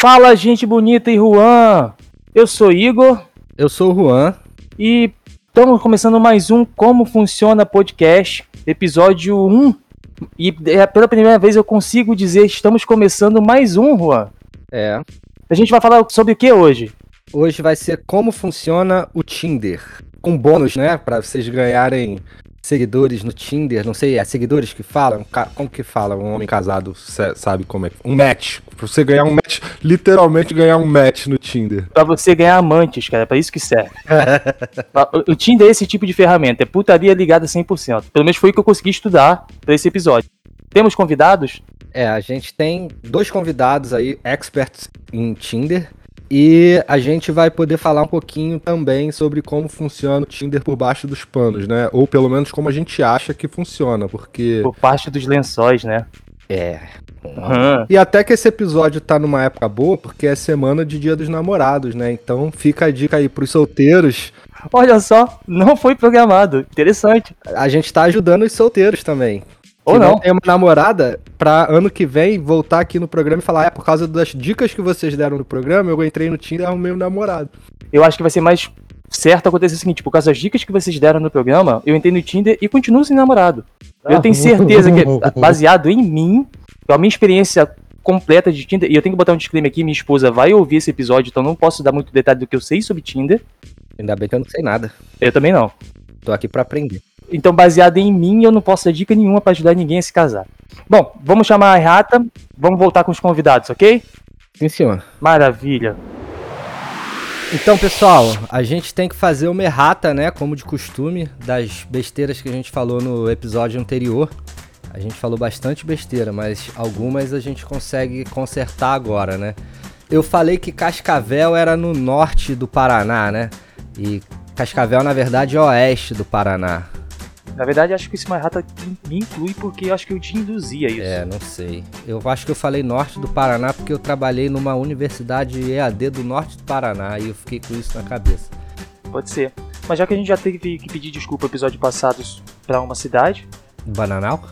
Fala, gente bonita e Juan! Eu sou Igor. Eu sou o Juan. E estamos começando mais um Como Funciona Podcast, episódio 1. E é, pela primeira vez eu consigo dizer estamos começando mais um, Juan. É. A gente vai falar sobre o que hoje? Hoje vai ser como funciona o Tinder. Com bônus, né? Pra vocês ganharem seguidores no Tinder. Não sei, é seguidores que falam? Como que fala um homem casado? Sabe como é? Um match. Pra você ganhar um match, literalmente ganhar um match no Tinder. Pra você ganhar amantes, cara. É pra isso que serve. o Tinder é esse tipo de ferramenta. É putaria ligada 100%. Pelo menos foi o que eu consegui estudar pra esse episódio. Temos convidados? É, a gente tem dois convidados aí, experts em Tinder. E a gente vai poder falar um pouquinho também sobre como funciona o Tinder por baixo dos panos, né? Ou pelo menos como a gente acha que funciona, porque. Por baixo dos lençóis, né? É. Uhum. E até que esse episódio tá numa época boa, porque é semana de Dia dos Namorados, né? Então fica a dica aí pros solteiros. Olha só, não foi programado. Interessante. A gente tá ajudando os solteiros também. Ou não. não tem uma namorada, pra ano que vem voltar aqui no programa e falar: é por causa das dicas que vocês deram no programa, eu entrei no Tinder e arrumei um namorado. Eu acho que vai ser mais certo acontecer o seguinte: por causa das dicas que vocês deram no programa, eu entrei no Tinder e continuo sem namorado. Ah. Eu tenho certeza que, baseado em mim, a minha experiência completa de Tinder, e eu tenho que botar um disclaimer aqui: minha esposa vai ouvir esse episódio, então não posso dar muito detalhe do que eu sei sobre Tinder. Ainda bem que eu não sei nada. Eu também não. Tô aqui para aprender. Então, baseado em mim, eu não posso dar dica nenhuma para ajudar ninguém a se casar. Bom, vamos chamar a Rata, vamos voltar com os convidados, ok? Sim, senhor. Maravilha. Então, pessoal, a gente tem que fazer uma errata, né? Como de costume, das besteiras que a gente falou no episódio anterior. A gente falou bastante besteira, mas algumas a gente consegue consertar agora, né? Eu falei que Cascavel era no norte do Paraná, né? E Cascavel, na verdade, é oeste do Paraná. Na verdade, acho que esse Marrata me inclui porque acho que eu te induzia isso. É, não sei. Eu acho que eu falei norte do Paraná porque eu trabalhei numa universidade EAD do norte do Paraná e eu fiquei com isso na cabeça. Pode ser. Mas já que a gente já teve que pedir desculpa no episódio passado para uma cidade. Bananal?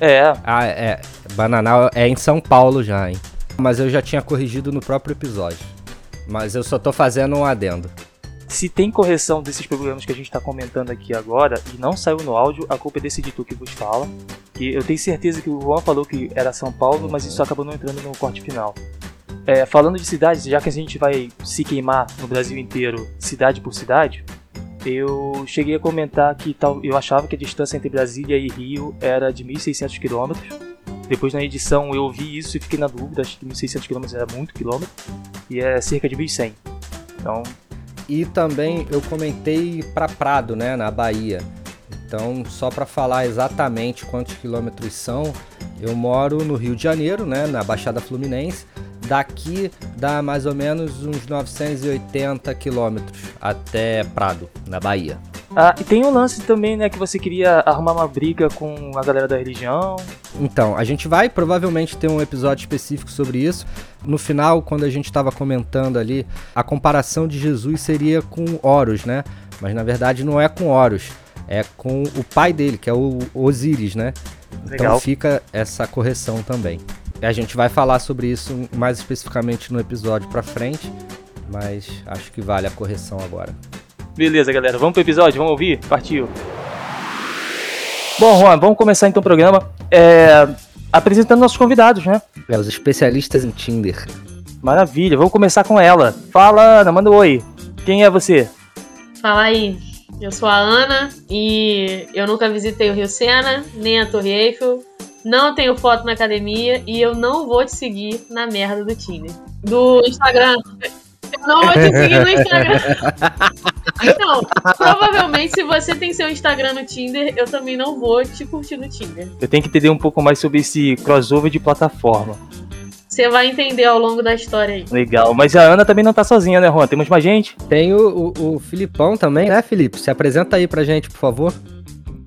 É. Ah, é. Bananal é em São Paulo já, hein? Mas eu já tinha corrigido no próprio episódio. Mas eu só tô fazendo um adendo. Se tem correção desses problemas que a gente está comentando aqui agora e não saiu no áudio, a culpa é desse editor que vos fala. Que eu tenho certeza que o Juan falou que era São Paulo, mas isso acabou não entrando no corte final. É, falando de cidades, já que a gente vai se queimar no Brasil inteiro, cidade por cidade, eu cheguei a comentar que tal, eu achava que a distância entre Brasília e Rio era de 1.600 km. Depois na edição eu ouvi isso e fiquei na dúvida, acho que 1.600 km era muito quilômetro, e é cerca de 1.100. Então e também eu comentei para Prado, né, na Bahia. Então, só para falar exatamente quantos quilômetros são, eu moro no Rio de Janeiro, né, na Baixada Fluminense. Daqui dá mais ou menos uns 980 quilômetros até Prado, na Bahia. Ah, e tem um lance também, né, que você queria arrumar uma briga com a galera da religião. Então, a gente vai provavelmente ter um episódio específico sobre isso. No final, quando a gente estava comentando ali, a comparação de Jesus seria com Horus, né? Mas na verdade não é com Horus, é com o pai dele, que é o Osíris, né? Então Legal. Então fica essa correção também. A gente vai falar sobre isso mais especificamente no episódio para frente, mas acho que vale a correção agora. Beleza, galera. Vamos pro episódio? Vamos ouvir? Partiu. Bom, Juan, vamos começar então o programa é, apresentando nossos convidados, né? É, os especialistas em Tinder. Maravilha, vamos começar com ela. Fala, Ana, manda um oi. Quem é você? Fala aí. Eu sou a Ana e eu nunca visitei o Rio Sena, nem a Torre Eiffel, não tenho foto na academia e eu não vou te seguir na merda do Tinder. Do Instagram. Eu não vou te seguir no Instagram. Então, provavelmente, se você tem seu Instagram no Tinder, eu também não vou te curtir no Tinder. Eu tenho que entender um pouco mais sobre esse crossover de plataforma. Você vai entender ao longo da história aí. Legal, mas a Ana também não tá sozinha, né, Juan? Temos mais gente? Tem o, o, o Filipão também, né, Felipe? Se apresenta aí pra gente, por favor.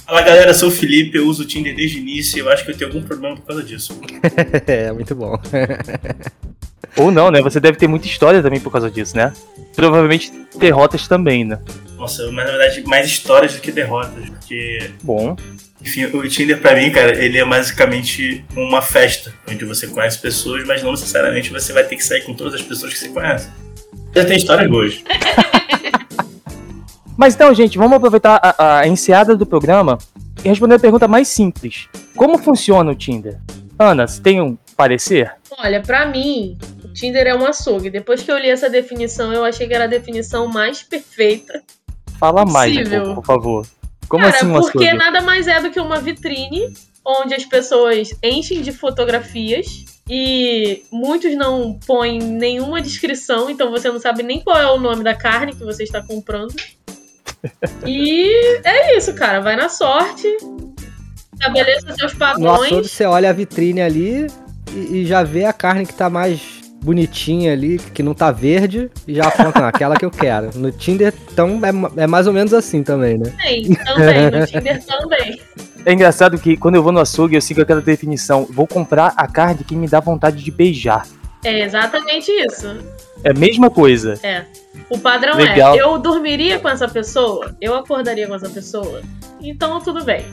Fala galera, sou o Felipe, eu uso o Tinder desde o início e eu acho que eu tenho algum problema por causa disso. é, muito bom. Ou não, né? Você deve ter muita história também por causa disso, né? Provavelmente derrotas também, né? Nossa, mas na verdade mais histórias do que derrotas, porque. Bom. Enfim, o Tinder pra mim, cara, ele é basicamente uma festa, onde você conhece pessoas, mas não necessariamente você vai ter que sair com todas as pessoas que você conhece. Já tem história hoje. Mas então, gente, vamos aproveitar a, a enseada do programa e responder a pergunta mais simples. Como funciona o Tinder? Ana, você tem um parecer? Olha, pra mim, o Tinder é um açougue. Depois que eu li essa definição, eu achei que era a definição mais perfeita. Fala mais Possível. por favor. Como Cara, assim um porque açougue? nada mais é do que uma vitrine onde as pessoas enchem de fotografias e muitos não põem nenhuma descrição, então você não sabe nem qual é o nome da carne que você está comprando. E é isso, cara. Vai na sorte. Estabeleça seus No açougue padrões. você olha a vitrine ali e, e já vê a carne que tá mais bonitinha ali, que não tá verde, e já aponta, "Ah, aquela que eu quero. No Tinder, então, é, é mais ou menos assim também, né? Também, também. No Tinder também. É engraçado que quando eu vou no açougue, eu sigo aquela definição. Vou comprar a carne que me dá vontade de beijar. É exatamente isso. É a mesma coisa. É. O padrão Legal. é, eu dormiria com essa pessoa, eu acordaria com essa pessoa. Então tudo bem.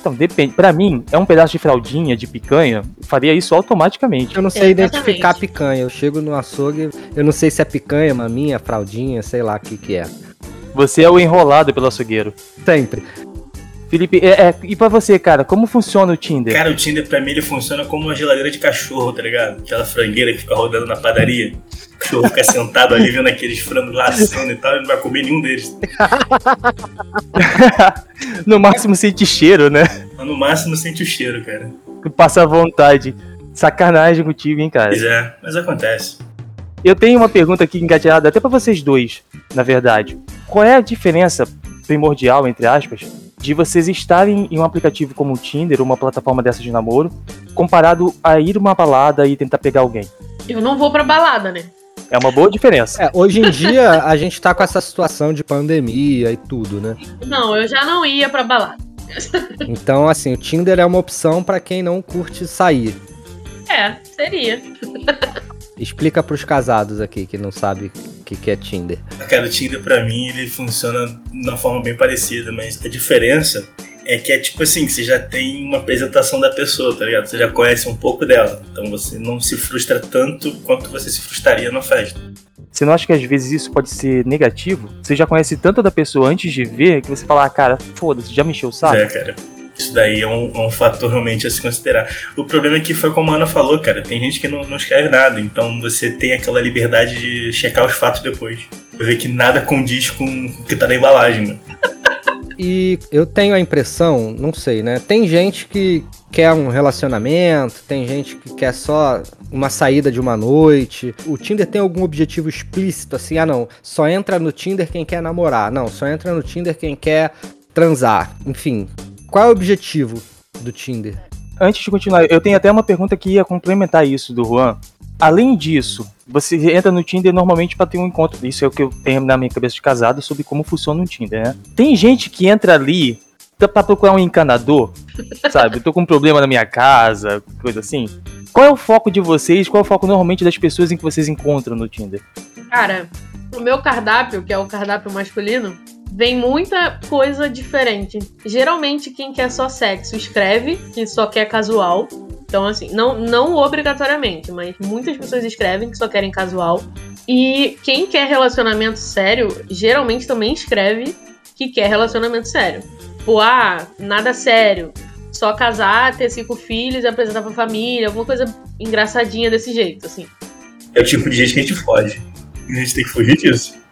Então, depende. Pra mim, é um pedaço de fraldinha, de picanha, eu faria isso automaticamente. Eu não sei Exatamente. identificar a picanha. Eu chego no açougue, eu não sei se é picanha, maminha, fraldinha, sei lá o que que é. Você é o enrolado pelo açougueiro. Sempre. Felipe, é, é, e pra você, cara, como funciona o Tinder? Cara, o Tinder pra mim ele funciona como uma geladeira de cachorro, tá ligado? Aquela frangueira que fica rodando na padaria. O cachorro fica sentado ali vendo aqueles frangos laçando e tal, e não vai comer nenhum deles. no máximo sente cheiro, né? Mas no máximo sente o cheiro, cara. Passa vontade. Sacanagem contigo, hein, cara. Pois é, mas acontece. Eu tenho uma pergunta aqui engatilhada até pra vocês dois, na verdade. Qual é a diferença primordial, entre aspas, de vocês estarem em um aplicativo como o Tinder, uma plataforma dessa de namoro, comparado a ir uma balada e tentar pegar alguém? Eu não vou pra balada, né? É uma boa diferença. É, hoje em dia a gente tá com essa situação de pandemia e tudo, né? Não, eu já não ia pra balada. Então, assim, o Tinder é uma opção pra quem não curte sair. É, seria. Explica pros casados aqui que não sabe o que, que é Tinder. Cara, o Tinder pra mim ele funciona de uma forma bem parecida, mas a diferença é que é tipo assim, você já tem uma apresentação da pessoa, tá ligado? Você já conhece um pouco dela. Então você não se frustra tanto quanto você se frustraria na festa. Você não acha que às vezes isso pode ser negativo? Você já conhece tanto da pessoa antes de ver que você fala, ah, cara, foda-se, já me encheu o saco? É, cara. Isso daí é um, é um fator realmente a se considerar. O problema é que foi como a Ana falou, cara. Tem gente que não, não escreve nada, então você tem aquela liberdade de checar os fatos depois. Ver que nada condiz com o que tá na embalagem, né? E eu tenho a impressão, não sei, né? Tem gente que quer um relacionamento, tem gente que quer só uma saída de uma noite. O Tinder tem algum objetivo explícito, assim, ah não, só entra no Tinder quem quer namorar. Não, só entra no Tinder quem quer transar. Enfim, qual é o objetivo do Tinder? Antes de continuar, eu tenho até uma pergunta que ia complementar isso do Juan. Além disso, você entra no Tinder normalmente para ter um encontro. Isso é o que eu tenho na minha cabeça de casado sobre como funciona o Tinder, né? Tem gente que entra ali pra procurar um encanador, sabe? Eu tô com um problema na minha casa, coisa assim. Qual é o foco de vocês? Qual é o foco normalmente das pessoas em que vocês encontram no Tinder? Cara, no meu cardápio, que é o cardápio masculino, vem muita coisa diferente. Geralmente, quem quer só sexo escreve que só quer casual. Então, assim, não, não obrigatoriamente, mas muitas pessoas escrevem que só querem casual. E quem quer relacionamento sério, geralmente também escreve que quer relacionamento sério. Tipo, ah, nada sério. Só casar, ter cinco filhos apresentar pra família, alguma coisa engraçadinha desse jeito, assim. É o tipo de gente que a gente foge. A gente tem que fugir disso.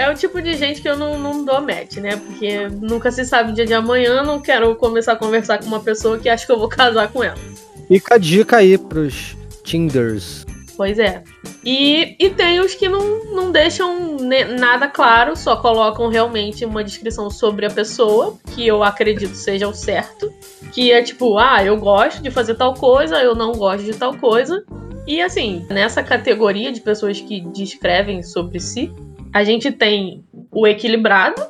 É o tipo de gente que eu não, não dou match, né? Porque nunca se sabe o dia de amanhã, não quero começar a conversar com uma pessoa que acha que eu vou casar com ela. Fica a dica aí pros Tinders. Pois é. E, e tem os que não, não deixam nada claro, só colocam realmente uma descrição sobre a pessoa, que eu acredito seja o certo. Que é tipo, ah, eu gosto de fazer tal coisa, eu não gosto de tal coisa. E assim, nessa categoria de pessoas que descrevem sobre si, a gente tem o equilibrado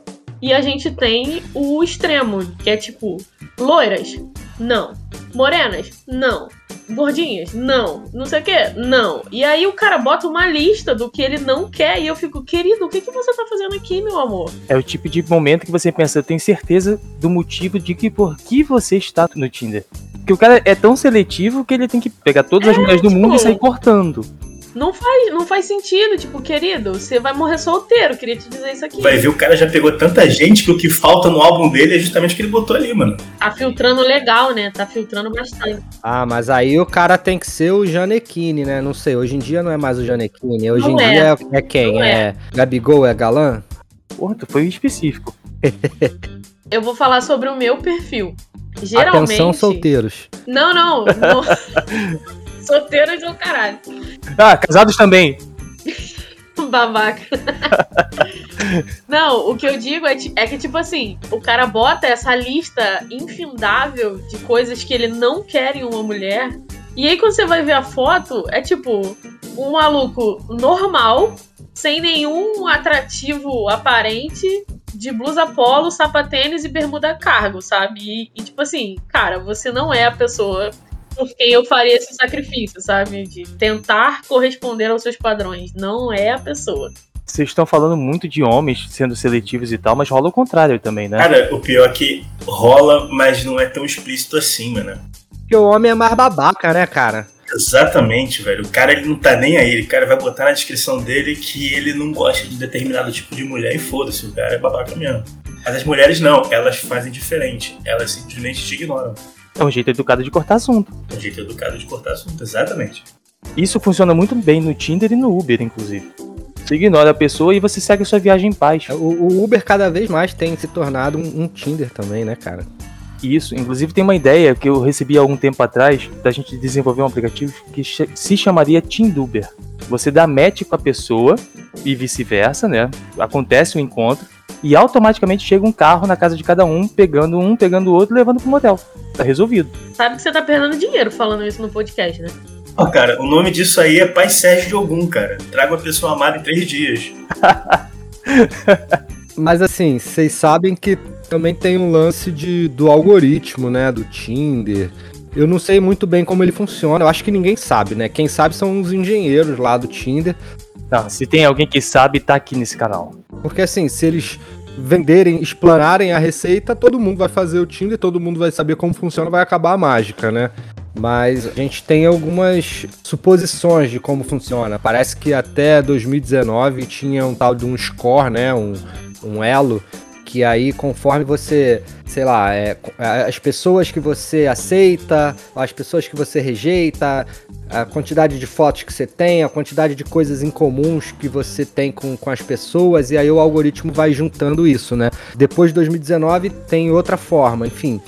e a gente tem o extremo, que é tipo, loiras? Não. Morenas? Não. Gordinhas? Não. Não sei o que? Não. E aí o cara bota uma lista do que ele não quer e eu fico, querido, o que, que você tá fazendo aqui, meu amor? É o tipo de momento que você pensa, eu tenho certeza do motivo de que por que você está no Tinder. Porque o cara é tão seletivo que ele tem que pegar todas as É, mulheres do tipo, mundo e sair cortando. Não faz, não faz sentido, tipo, querido, você vai morrer solteiro, queria te dizer isso aqui. Vai ver, o cara já pegou tanta gente que o que falta no álbum dele é justamente o que ele botou ali, mano. Tá filtrando legal, né? Tá filtrando bastante. Ah, mas aí o cara tem que ser o Janequine, né? Não sei, hoje em dia não é mais o Janequine. Hoje Não em é. dia é, é quem? Não É. é. Gabigol, é galã? Porra, tu foi específico. Eu vou falar sobre o meu perfil. Geralmente. Atenção, solteiros. Não, não. não. Solteiros do caralho. Ah, casados também. Babaca. Não, o que eu digo é, é que, tipo assim, o cara bota essa lista infindável de coisas que ele não quer em uma mulher. E aí, quando você vai ver a foto, é tipo um maluco normal, sem nenhum atrativo aparente, de blusa polo, sapatênis e bermuda cargo, sabe? E, e, tipo assim, cara, você não é a pessoa por quem eu faria esse sacrifício, sabe? De tentar corresponder aos seus padrões. Não é a pessoa. Vocês estão falando muito de homens sendo seletivos e tal, mas rola o contrário também, né? Cara, o pior é que rola, mas não é tão explícito assim, mano. Porque o homem é mais babaca, né, cara? Exatamente, velho. O cara ele não tá nem aí. O cara vai botar na descrição dele que ele não gosta de determinado tipo de mulher e foda-se, o cara é babaca mesmo. Mas as mulheres não, elas fazem diferente. Elas simplesmente te ignoram. É um jeito educado de cortar assunto. É um jeito educado de cortar assunto, exatamente. Isso funciona muito bem no Tinder e no Uber, inclusive. Você ignora a pessoa e você segue a sua viagem em paz. O, o Uber cada vez mais tem se tornado um, um Tinder também, né, cara? Isso, inclusive tem uma ideia que eu recebi há algum tempo atrás da gente desenvolver um aplicativo que se chamaria Tinduber. Você dá match com a pessoa e vice-versa, né? Acontece o encontro e automaticamente chega um carro na casa de cada um, pegando um, pegando o outro, e levando pro motel. Tá resolvido. Sabe que você tá perdendo dinheiro falando isso no podcast, né? Ó, cara, o nome disso aí é Pai Sérgio de Ogum, cara. Traga uma pessoa amada em três dias. Mas assim, vocês sabem que também tem um lance de, do algoritmo, né? Do Tinder. Eu não sei muito bem como ele funciona. Eu acho que ninguém sabe, né? Quem sabe são os engenheiros lá do Tinder. Não, se tem alguém que sabe, tá aqui nesse canal. Porque assim, se eles venderem, explanarem a receita, todo mundo vai fazer o Tinder, todo mundo vai saber como funciona, vai acabar a mágica, né? Mas a gente tem algumas suposições de como funciona. Parece que até 2019 tinha um tal de um score, né? Um, um elo. Que aí, conforme você, sei lá, é, as pessoas que você aceita, as pessoas que você rejeita, a quantidade de fotos que você tem, a quantidade de coisas incomuns que você tem com, com as pessoas, e aí o algoritmo vai juntando isso, né? Depois de 2019 tem outra forma, enfim.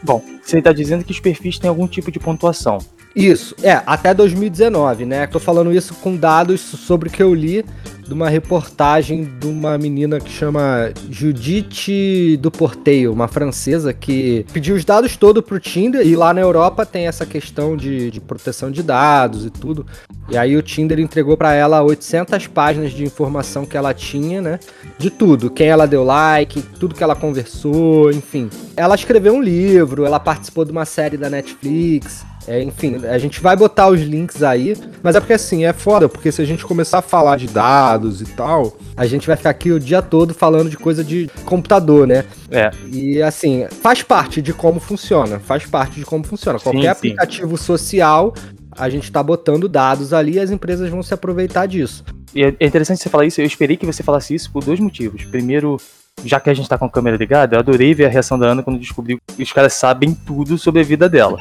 Bom, você tá dizendo que os perfis têm algum tipo de pontuação. Isso, é, até 2019, né? Tô falando isso com dados sobre o que eu li de uma reportagem de uma menina que chama Judith do Porteio, uma francesa que pediu os dados todos pro Tinder e lá na Europa tem essa questão de, de proteção de dados e tudo. E aí o Tinder entregou para ela 800 páginas de informação que ela tinha, né? De tudo, quem ela deu like, tudo que ela conversou, enfim. Ela escreveu um livro, ela participou de uma série da Netflix. É, enfim, a gente vai botar os links aí, mas é porque assim, é foda, porque se a gente começar a falar de dados e tal, a gente vai ficar aqui o dia todo falando de coisa de computador, né? É, E assim, faz parte de como funciona, faz parte de como funciona. Qualquer sim. aplicativo social, a gente tá botando dados ali e as empresas vão se aproveitar disso. E é interessante você falar isso, eu esperei que você falasse isso por dois motivos. Primeiro, já que a gente tá com a câmera ligada, eu adorei ver a reação da Ana quando descobriu que os caras sabem tudo sobre a vida dela.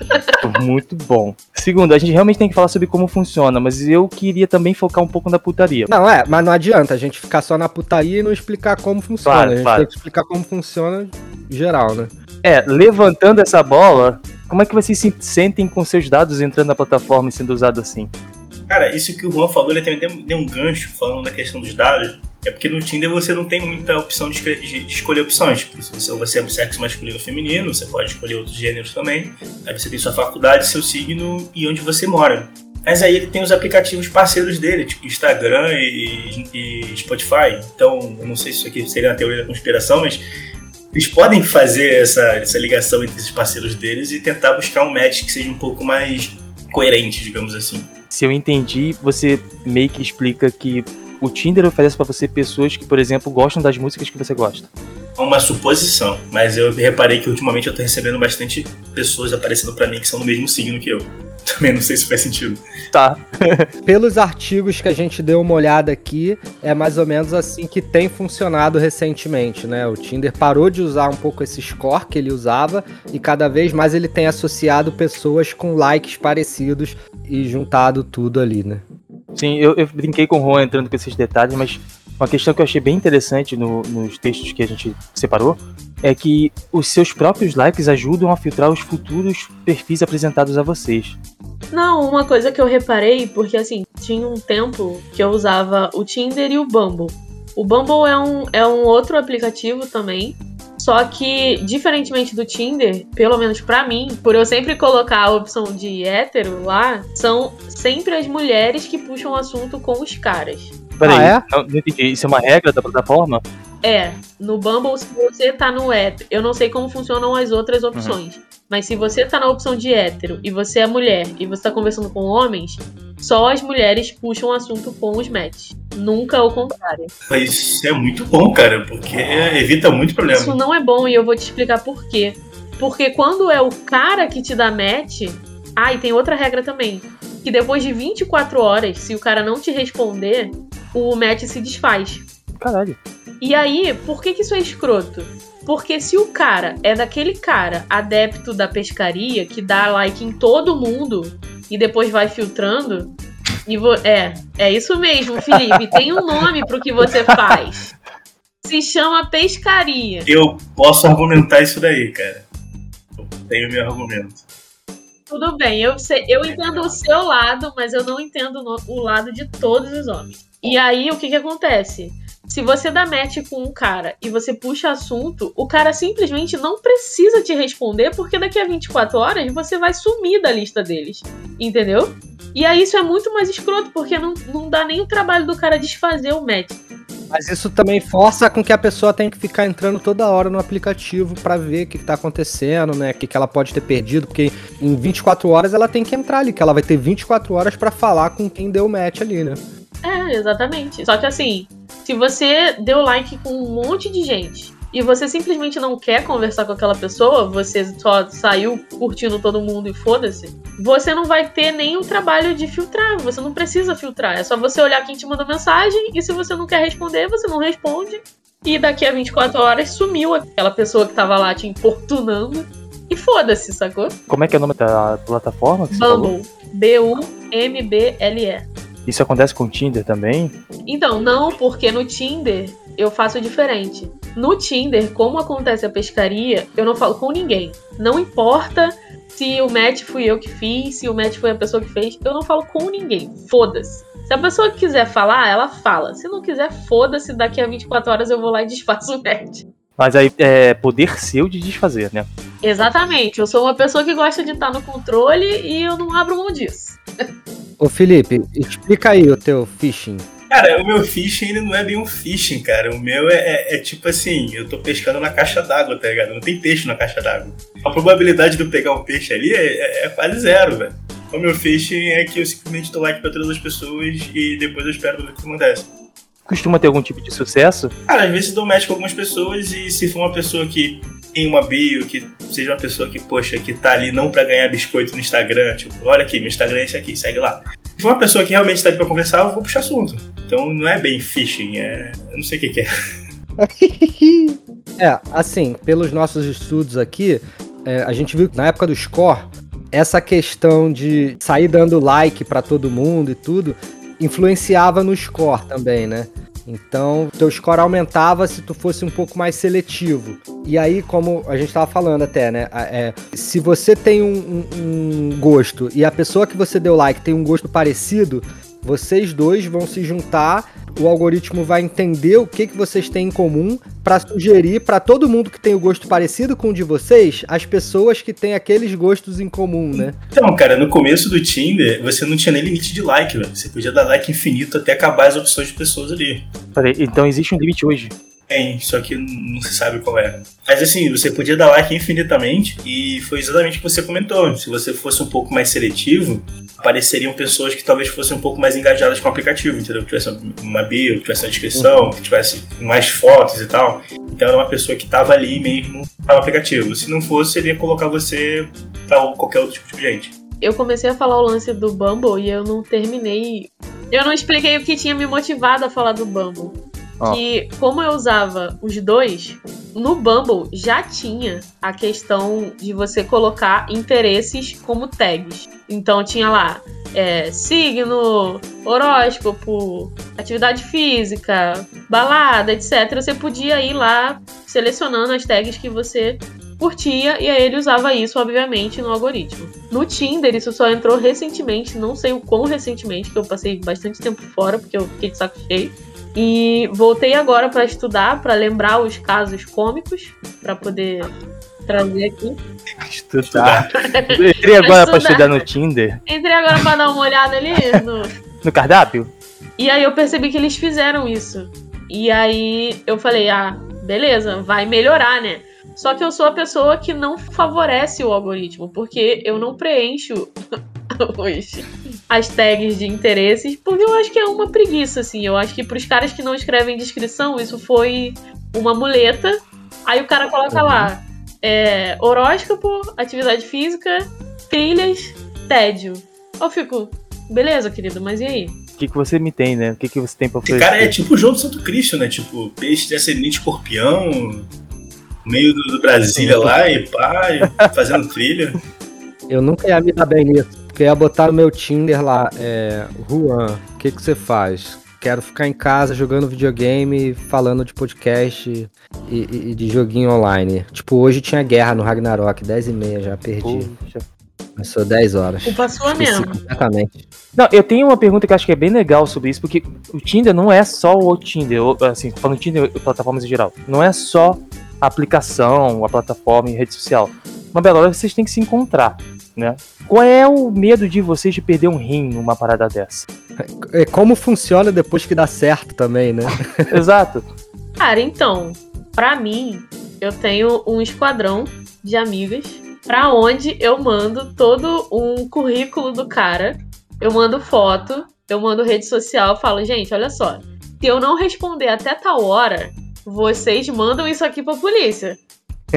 Muito bom. Segundo, a gente realmente tem que falar sobre como funciona, mas eu queria também focar um pouco na putaria. Não, é, mas não adianta a gente ficar só na putaria e não explicar como funciona. Claro, a gente claro. tem que explicar como funciona geral, né? É, levantando essa bola, como é que vocês se sentem com seus dados entrando na plataforma e sendo usado assim? Cara, isso que o Juan falou, ele também deu um gancho falando da questão dos dados. É porque no Tinder você não tem muita opção de, de- escolher opções. Tipo, se você, é um sexo masculino ou feminino, você pode escolher outros gêneros também. Aí você tem sua faculdade, seu signo e onde você mora. Mas aí ele tem os aplicativos parceiros dele, tipo Instagram e, e Spotify. Então, eu não sei se isso aqui seria a teoria da conspiração, mas eles podem fazer essa, essa ligação entre esses parceiros deles e tentar buscar um match que seja um pouco mais coerente, digamos assim. Se eu entendi, você meio que explica que o Tinder oferece para você pessoas que, por exemplo, gostam das músicas que você gosta. É uma suposição, mas eu reparei que ultimamente eu tô recebendo bastante pessoas aparecendo para mim que são do mesmo signo que eu. Também não sei se faz sentido. Tá. Pelos artigos que a gente deu uma olhada aqui, é mais ou menos assim que tem funcionado recentemente, né? O Tinder parou de usar um pouco esse score que ele usava e cada vez mais ele tem associado pessoas com likes parecidos e juntado tudo ali, né? Sim, eu, eu brinquei com o Juan entrando com esses detalhes, mas uma questão que eu achei bem interessante no, nos textos que a gente separou é que os seus próprios likes ajudam a filtrar os futuros perfis apresentados a vocês. Não, uma coisa que eu reparei, porque assim, tinha um tempo que eu usava o Tinder e o Bumble. O Bumble é um, é um outro aplicativo também. Só que, diferentemente do Tinder, pelo menos pra mim, por eu sempre colocar a opção de hétero lá, são sempre as mulheres que puxam o assunto com os caras. Peraí, Ah, é? não, entendi. Isso é uma regra da plataforma? É, no Bumble, se você tá no hétero, eu não sei como funcionam as outras opções, mas se você tá na opção de hétero e você é mulher e você tá conversando com homens, só as mulheres puxam o assunto com os matches. Nunca o contrário. Mas isso é muito bom, cara, porque evita muito problema. Isso não é bom e eu vou te explicar por quê. Porque quando é o cara que te dá match. Ah, e tem outra regra também. Que depois de 24 horas, se o cara não te responder, o match se desfaz. Caralho. E aí, por que, que isso é escroto? Porque se o cara é daquele cara adepto da pescaria que dá like em todo mundo e depois vai filtrando. E é, é isso mesmo, Felipe. Tem um nome pro que você faz. Se chama pescaria. Eu posso argumentar isso daí, cara. Eu tenho meu argumento. Tudo bem, eu, sei, eu entendo o seu lado, mas eu não entendo o lado de todos os homens. E aí, o que que acontece? Se você dá match com um cara e você puxa assunto, o cara simplesmente não precisa te responder, porque daqui a 24 horas você vai sumir da lista deles. Entendeu? E aí isso é muito mais escroto, porque não, não dá nem o trabalho do cara desfazer o match. Mas isso também força com que a pessoa tenha que ficar entrando toda hora no aplicativo pra ver o que, que tá acontecendo, né? O que, que ela pode ter perdido, porque em 24 horas ela tem que entrar ali, que ela vai ter 24 horas pra falar com quem deu match ali, né? É, exatamente. Só que assim, se você deu like com um monte de gente e você simplesmente não quer conversar com aquela pessoa, você só saiu curtindo todo mundo e foda-se, você não vai ter o trabalho de filtrar. Você não precisa filtrar. É só você olhar quem te mandou mensagem e se você não quer responder, você não responde. E daqui a 24 horas sumiu aquela pessoa que tava lá te importunando. E foda-se, sacou? Como é que é o nome da plataforma? Bumble. B-U-M-B-L-E. Isso acontece com o Tinder também? Então, não, porque no Tinder eu faço diferente. No Tinder, como acontece a pescaria, eu não falo com ninguém. Não importa se o match fui eu que fiz, se o match foi a pessoa que fez, eu não falo com ninguém. Foda-se. Se a pessoa quiser falar, ela fala. Se não quiser, foda-se, daqui a 24 horas eu vou lá e desfaço o match. Mas aí é poder seu de desfazer, né? Exatamente. Eu sou uma pessoa que gosta de estar no controle e eu não abro mão disso. Ô Felipe, explica aí o teu phishing. Cara, o meu phishing ele não é bem um phishing, cara. O meu é, é- é tipo assim, eu tô pescando na caixa d'água, tá ligado? Não tem peixe na caixa d'água. A probabilidade de eu pegar um peixe ali é, é- é quase zero, velho. O meu phishing é que eu simplesmente dou like pra todas as pessoas e depois eu espero ver o que acontece. Costuma ter algum tipo de sucesso? Cara, às vezes dou match com algumas pessoas e se for uma pessoa que tem uma bio, que seja uma pessoa que, poxa, que tá ali não pra ganhar biscoito no Instagram, tipo, olha aqui, meu Instagram é esse aqui, segue lá. Se for uma pessoa que realmente tá ali pra conversar, eu vou puxar assunto. Então não é bem phishing, é. Eu não sei o que, que é. É, assim, pelos nossos estudos aqui, é, a gente viu que na época do score, essa questão de sair dando like pra todo mundo e tudo, influenciava no score também, né? Então, teu score aumentava se tu fosse um pouco mais seletivo. E aí, como a gente tava falando até, né? é, se você tem um, um- um gosto e a pessoa que você deu like tem um gosto parecido, vocês dois vão se juntar, o algoritmo vai entender o que, que vocês têm em comum para sugerir para todo mundo que tem o gosto parecido com o de vocês, as pessoas que têm aqueles gostos em comum, né? Então, cara, no começo do Tinder, você não tinha nem limite de like, velho. Você podia dar like infinito até acabar as opções de pessoas ali. Peraí, então existe um limite hoje. Tem, só que não se sabe qual é. Mas assim, você podia dar like infinitamente e foi exatamente o que você comentou. Se você fosse um pouco mais seletivo, apareceriam pessoas que talvez fossem um pouco mais engajadas com o aplicativo, entendeu? Que tivesse uma bio, que tivesse uma descrição, que tivesse mais fotos e tal. Então era uma pessoa que estava ali mesmo para o aplicativo. Se não fosse, ele ia colocar você para qualquer outro tipo de gente. Eu comecei a falar o lance do Bumble e eu não terminei. Eu não expliquei o que tinha me motivado a falar do Bumble. Que, como eu usava os dois, no Bumble já tinha a questão de você colocar interesses como tags. Então tinha lá é, signo, horóscopo, atividade física, balada, etc. Você podia ir lá selecionando as tags que você curtia e aí ele usava isso, obviamente, no algoritmo. No Tinder, isso só entrou recentemente, não sei o quão recentemente, que eu passei bastante tempo fora, porque eu fiquei de saco cheio. E voltei agora para estudar, para lembrar os casos cômicos, para poder trazer aqui. Estudar. Entrei agora para estudar no Tinder. Entrei agora para dar uma olhada ali no... no cardápio. E aí eu percebi que eles fizeram isso. E aí eu falei, ah, beleza, vai melhorar, né? Só que eu sou a pessoa que não favorece o algoritmo, porque eu não preencho os, as tags de interesses, porque eu acho que é uma preguiça, assim. Eu acho que pros caras que não escrevem descrição, isso foi uma muleta. Aí o cara coloca uhum. lá é, horóscopo, atividade física, trilhas, tédio. Eu fico, beleza, querido, mas e aí? O que, que você me tem, né? O que, que você tem pra fazer? Cara é tipo o João do Santo Cristo, né? Tipo, peixe de ascendente escorpião, meio do, do Brasília lá e pá, e fazendo trilha. Eu nunca ia me dar bem nisso. Porque ia botar no meu Tinder lá, é. Juan, o que, que você faz? Quero ficar em casa jogando videogame, falando de podcast e, e, e de joguinho online. Tipo, hoje tinha guerra no Ragnarok, 10 e meia já perdi. Puxa. Começou 10 horas. Culpa sua mesmo. Completamente. Não, eu tenho uma pergunta que eu acho que é bem legal sobre isso, porque o Tinder não é só o Tinder, assim, falando Tinder, plataformas em geral. Não é só a aplicação, a plataforma e rede social. Uma bela hora vocês têm que se encontrar, né? Qual é o medo de vocês de perder um rim numa parada dessa? É como funciona depois que dá certo também, né? Exato. Cara, então, para mim, eu tenho um esquadrão de amigas para onde eu mando todo um currículo do cara. Eu mando foto, eu mando rede social, falo, gente, olha só, se eu não responder até tal hora, vocês mandam isso aqui pra polícia.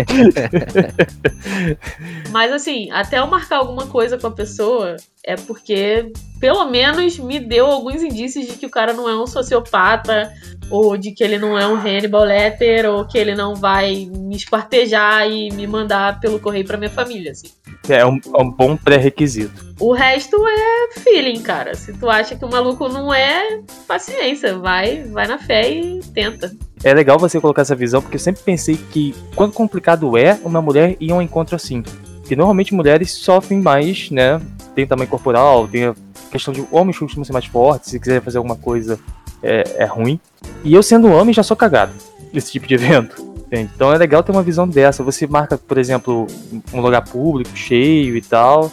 Mas assim, até eu marcar alguma coisa com a pessoa, é porque pelo menos me deu alguns indícios de que o cara não é um sociopata, ou de que ele não é um Hannibal Letter, ou que ele não vai me espartejar e me mandar pelo correio pra minha família, assim. É um, é um bom pré-requisito. O resto é feeling, cara. Se tu acha que o maluco não é, paciência, vai, vai na fé e tenta. É legal você colocar essa visão, porque eu sempre pensei que quando complicado é uma mulher ir a um encontro assim. Porque normalmente mulheres sofrem mais, né? Tem tamanho corporal, tem a questão de homens costumam ser mais fortes, se quiser fazer alguma coisa é, é ruim. E eu sendo homem já sou cagado nesse tipo de evento. Então é legal ter uma visão dessa. Você marca, por exemplo, um lugar público, cheio e tal.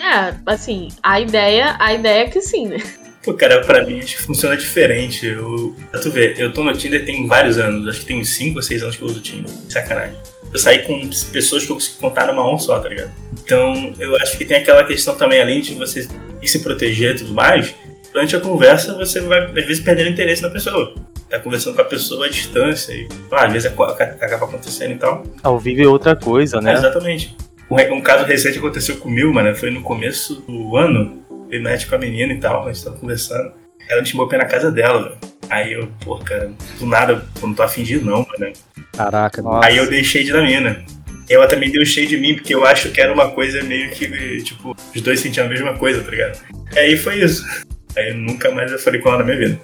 É, assim, a ideia, a ideia é que sim, né? Pô, cara, pra mim acho que funciona diferente. Eu, pra tu ver, eu tô no Tinder tem vários anos, acho que tem uns 5 ou 6 anos que eu uso o Tinder. Sacanagem. Eu saí com pessoas que eu consegui contar numa mão só, tá ligado? Então, eu acho que tem aquela questão também, além de você se proteger e tudo mais, durante a conversa você vai, às vezes, perdendo interesse na pessoa tá conversando com a pessoa à distância e ah, às vezes acaba acontecendo e tal. Ao vivo é outra coisa, né? É, exatamente. Um, um, caso recente aconteceu comigo, mano, foi no começo do ano, eu meti com a menina e tal, a gente tava conversando. Ela me chamou pra ir na casa dela, velho. Aí eu, pô, cara, do nada, eu não tô afim de ir não, mano. Caraca, nossa. Aí eu deixei de na mina. Ela também deu cheio de mim, porque eu acho que era uma coisa meio que, tipo, os dois sentiam a mesma coisa, tá ligado? E aí foi isso. Aí nunca mais eu falei com ela na minha vida.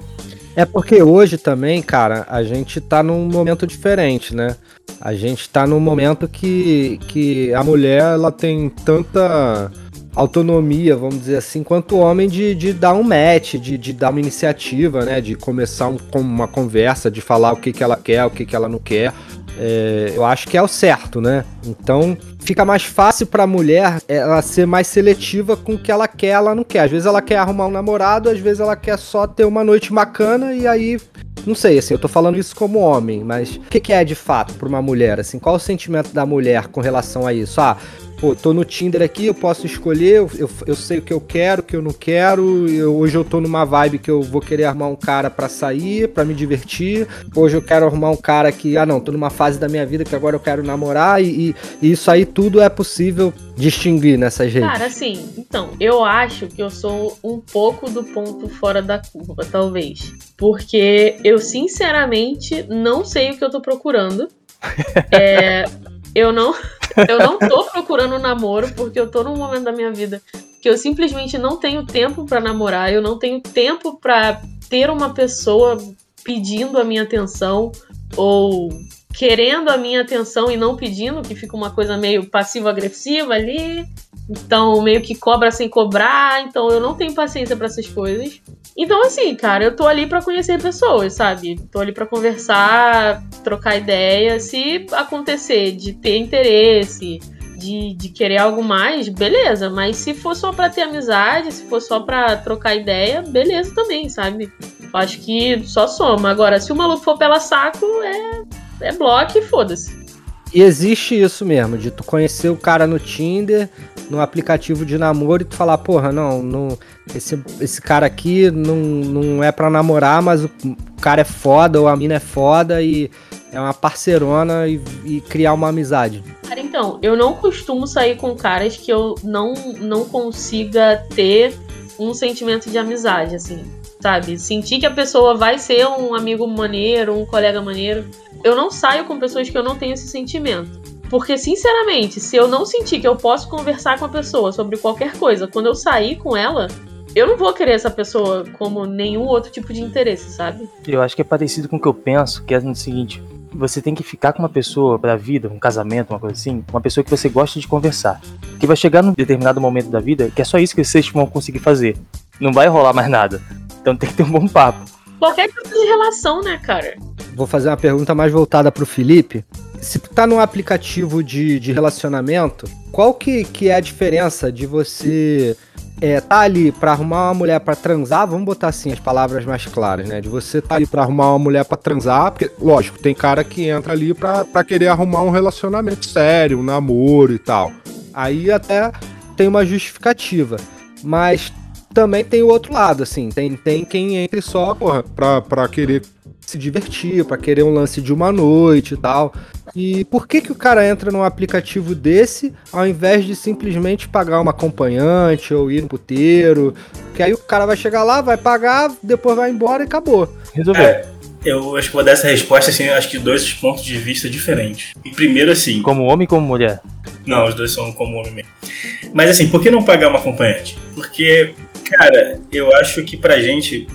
É porque hoje também, cara, a gente tá num momento diferente, né? A gente tá num momento que, que a mulher ela tem tanta autonomia, vamos dizer assim, quanto homem de, de dar um match, de, de dar uma iniciativa, né? De começar um, uma conversa, de falar o que, que ela quer, o que, que ela não quer. É, eu acho que é o certo, né? Então fica mais fácil para a mulher ela ser mais seletiva com o que ela quer, ela não quer. Às vezes ela quer arrumar um namorado, às vezes ela quer só ter uma noite bacana e aí não sei, assim, eu tô falando isso como homem, mas o que, que é de fato para uma mulher, assim, qual o sentimento da mulher com relação a isso? Ah, pô, tô no Tinder aqui, eu posso escolher, eu, eu, eu sei o que eu quero, o que eu não quero. Eu, hoje eu tô numa vibe que eu vou querer arrumar um cara para sair, para me divertir. Hoje eu quero arrumar um cara que, ah não, tô numa fase da minha vida que agora eu quero namorar. E, e, isso aí tudo é possível distinguir nessas redes. Cara, assim, então, eu acho que eu sou um pouco do ponto fora da curva, talvez. Porque eu, sinceramente, não sei o que eu tô procurando. é, eu não eu não tô procurando namoro porque eu tô num momento da minha vida que eu simplesmente não tenho tempo para namorar, eu não tenho tempo para ter uma pessoa pedindo a minha atenção ou querendo a minha atenção e não pedindo, que fica uma coisa meio passivo-agressiva ali. Então, meio que cobra sem cobrar. Então, eu não tenho paciência para essas coisas. Então, assim, cara, eu tô ali para conhecer pessoas, sabe? Tô ali para conversar, trocar ideia. Se acontecer de ter interesse, de, de querer algo mais, beleza. Mas se for só pra ter amizade, se for só pra trocar ideia, beleza também, sabe? Eu acho que só soma. Agora, se o maluco for pela saco, é, é bloco e foda-se. E existe isso mesmo, de tu conhecer o cara no Tinder, no aplicativo de namoro e tu falar, porra, não, não esse, esse cara aqui não, não é pra namorar, mas o cara é foda ou a mina é foda e é uma parceirona e, e criar uma amizade. Cara, então, eu não costumo sair com caras que eu não, não consiga ter um sentimento de amizade, assim, sabe? Sentir que a pessoa vai ser um amigo maneiro, um colega maneiro eu não saio com pessoas que eu não tenho esse sentimento. Porque, sinceramente, se eu não sentir que eu posso conversar com a pessoa sobre qualquer coisa, quando eu sair com ela, eu não vou querer essa pessoa como nenhum outro tipo de interesse, sabe? Eu acho que é parecido com o que eu penso, que é o seguinte: você tem que ficar com uma pessoa pra vida, um casamento, uma coisa assim, uma pessoa que você gosta de conversar. Que vai chegar num determinado momento da vida que é só isso que vocês vão conseguir fazer. Não vai rolar mais nada. Então tem que ter um bom papo. Qualquer tipo de relação, né, cara? Vou fazer uma pergunta mais voltada pro Felipe. Se tu tá num aplicativo de, de relacionamento, qual que, que é a diferença de você é, tá ali para arrumar uma mulher para transar, vamos botar assim as palavras mais claras, né? De você tá ali para arrumar uma mulher para transar, porque lógico, tem cara que entra ali para querer arrumar um relacionamento sério, um namoro e tal. Aí até tem uma justificativa, mas também tem o outro lado, assim, tem, tem quem entre só, porra, pra, pra querer se divertir, para querer um lance de uma noite e tal. E por que que o cara entra num aplicativo desse ao invés de simplesmente pagar uma acompanhante ou ir no puteiro? Que aí o cara vai chegar lá, vai pagar, depois vai embora e acabou. Resolveu. É, eu acho que vou dar essa resposta assim, acho que dois pontos de vista diferentes. E primeiro assim. Como homem e como mulher? Não, os dois são como homem mesmo. Mas assim, por que não pagar uma acompanhante? Porque, cara, eu acho que pra gente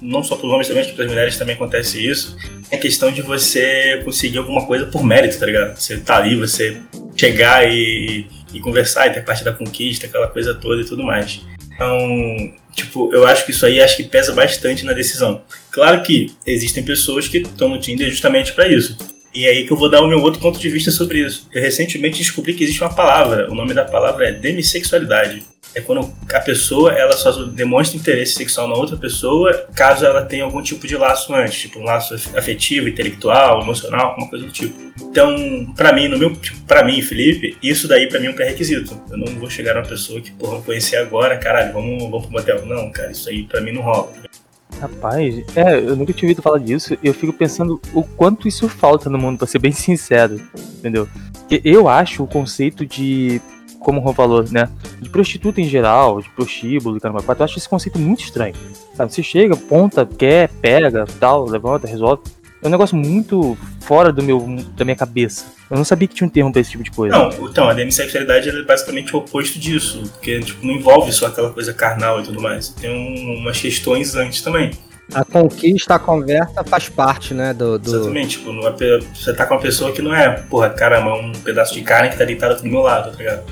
não só para os homens também, acho que para as mulheres também acontece isso, é questão de você conseguir alguma coisa por mérito, tá ligado? Você tá ali, você chegar e, e conversar e ter parte da conquista, aquela coisa toda e tudo mais. Então, tipo, eu acho que isso aí acho que pesa bastante na decisão. Claro que existem pessoas que estão no Tinder justamente para isso. E é aí que eu vou dar o meu outro ponto de vista sobre isso. Eu recentemente descobri que existe uma palavra, o nome da palavra é demissexualidade é quando a pessoa ela só demonstra interesse sexual na outra pessoa caso ela tenha algum tipo de laço antes, tipo um laço afetivo, intelectual, emocional, alguma coisa do tipo. Então, para mim, no meu, tipo, para mim, Felipe, isso daí para mim é um pré-requisito. Eu não vou chegar numa pessoa que, porra, conhecer agora, caralho, vamos, vamos pro motel. Não, cara, isso aí para mim não rola. Rapaz, é, eu nunca tinha ouvido falar disso. Eu fico pensando o quanto isso falta no mundo, pra ser bem sincero, entendeu? Eu acho o conceito de como o Ron falou, né? De prostituta em geral, de prostíbulo e caramba, eu acho esse conceito muito estranho. Sabe? Você chega, ponta, quer, pega, tal, levanta, resolve. É um negócio muito fora do meu, da minha cabeça. Eu não sabia que tinha um termo pra esse tipo de coisa. Não, então, a demissexualidade é basicamente o oposto disso. Porque tipo, não envolve só aquela coisa carnal e tudo mais. Tem um, umas questões antes também. A conquista, a conversa faz parte, né? Do, do... Exatamente, tipo, você tá com uma pessoa que não é, porra, caramba, um pedaço de carne que tá deitado do meu lado, tá ligado?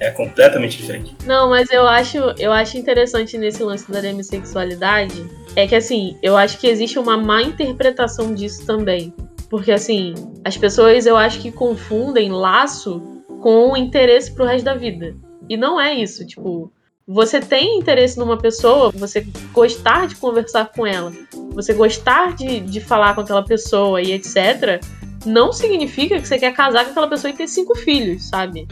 É completamente diferente. Não, mas eu acho, eu acho interessante nesse lance da demissexualidade é que assim, eu acho que existe uma má interpretação disso também. Porque assim, as pessoas eu acho que confundem laço com interesse pro resto da vida. E não é isso, tipo, você tem interesse numa pessoa, você gostar de conversar com ela, você gostar de, de falar com aquela pessoa e etc., não significa que você quer casar com aquela pessoa e ter cinco filhos, sabe?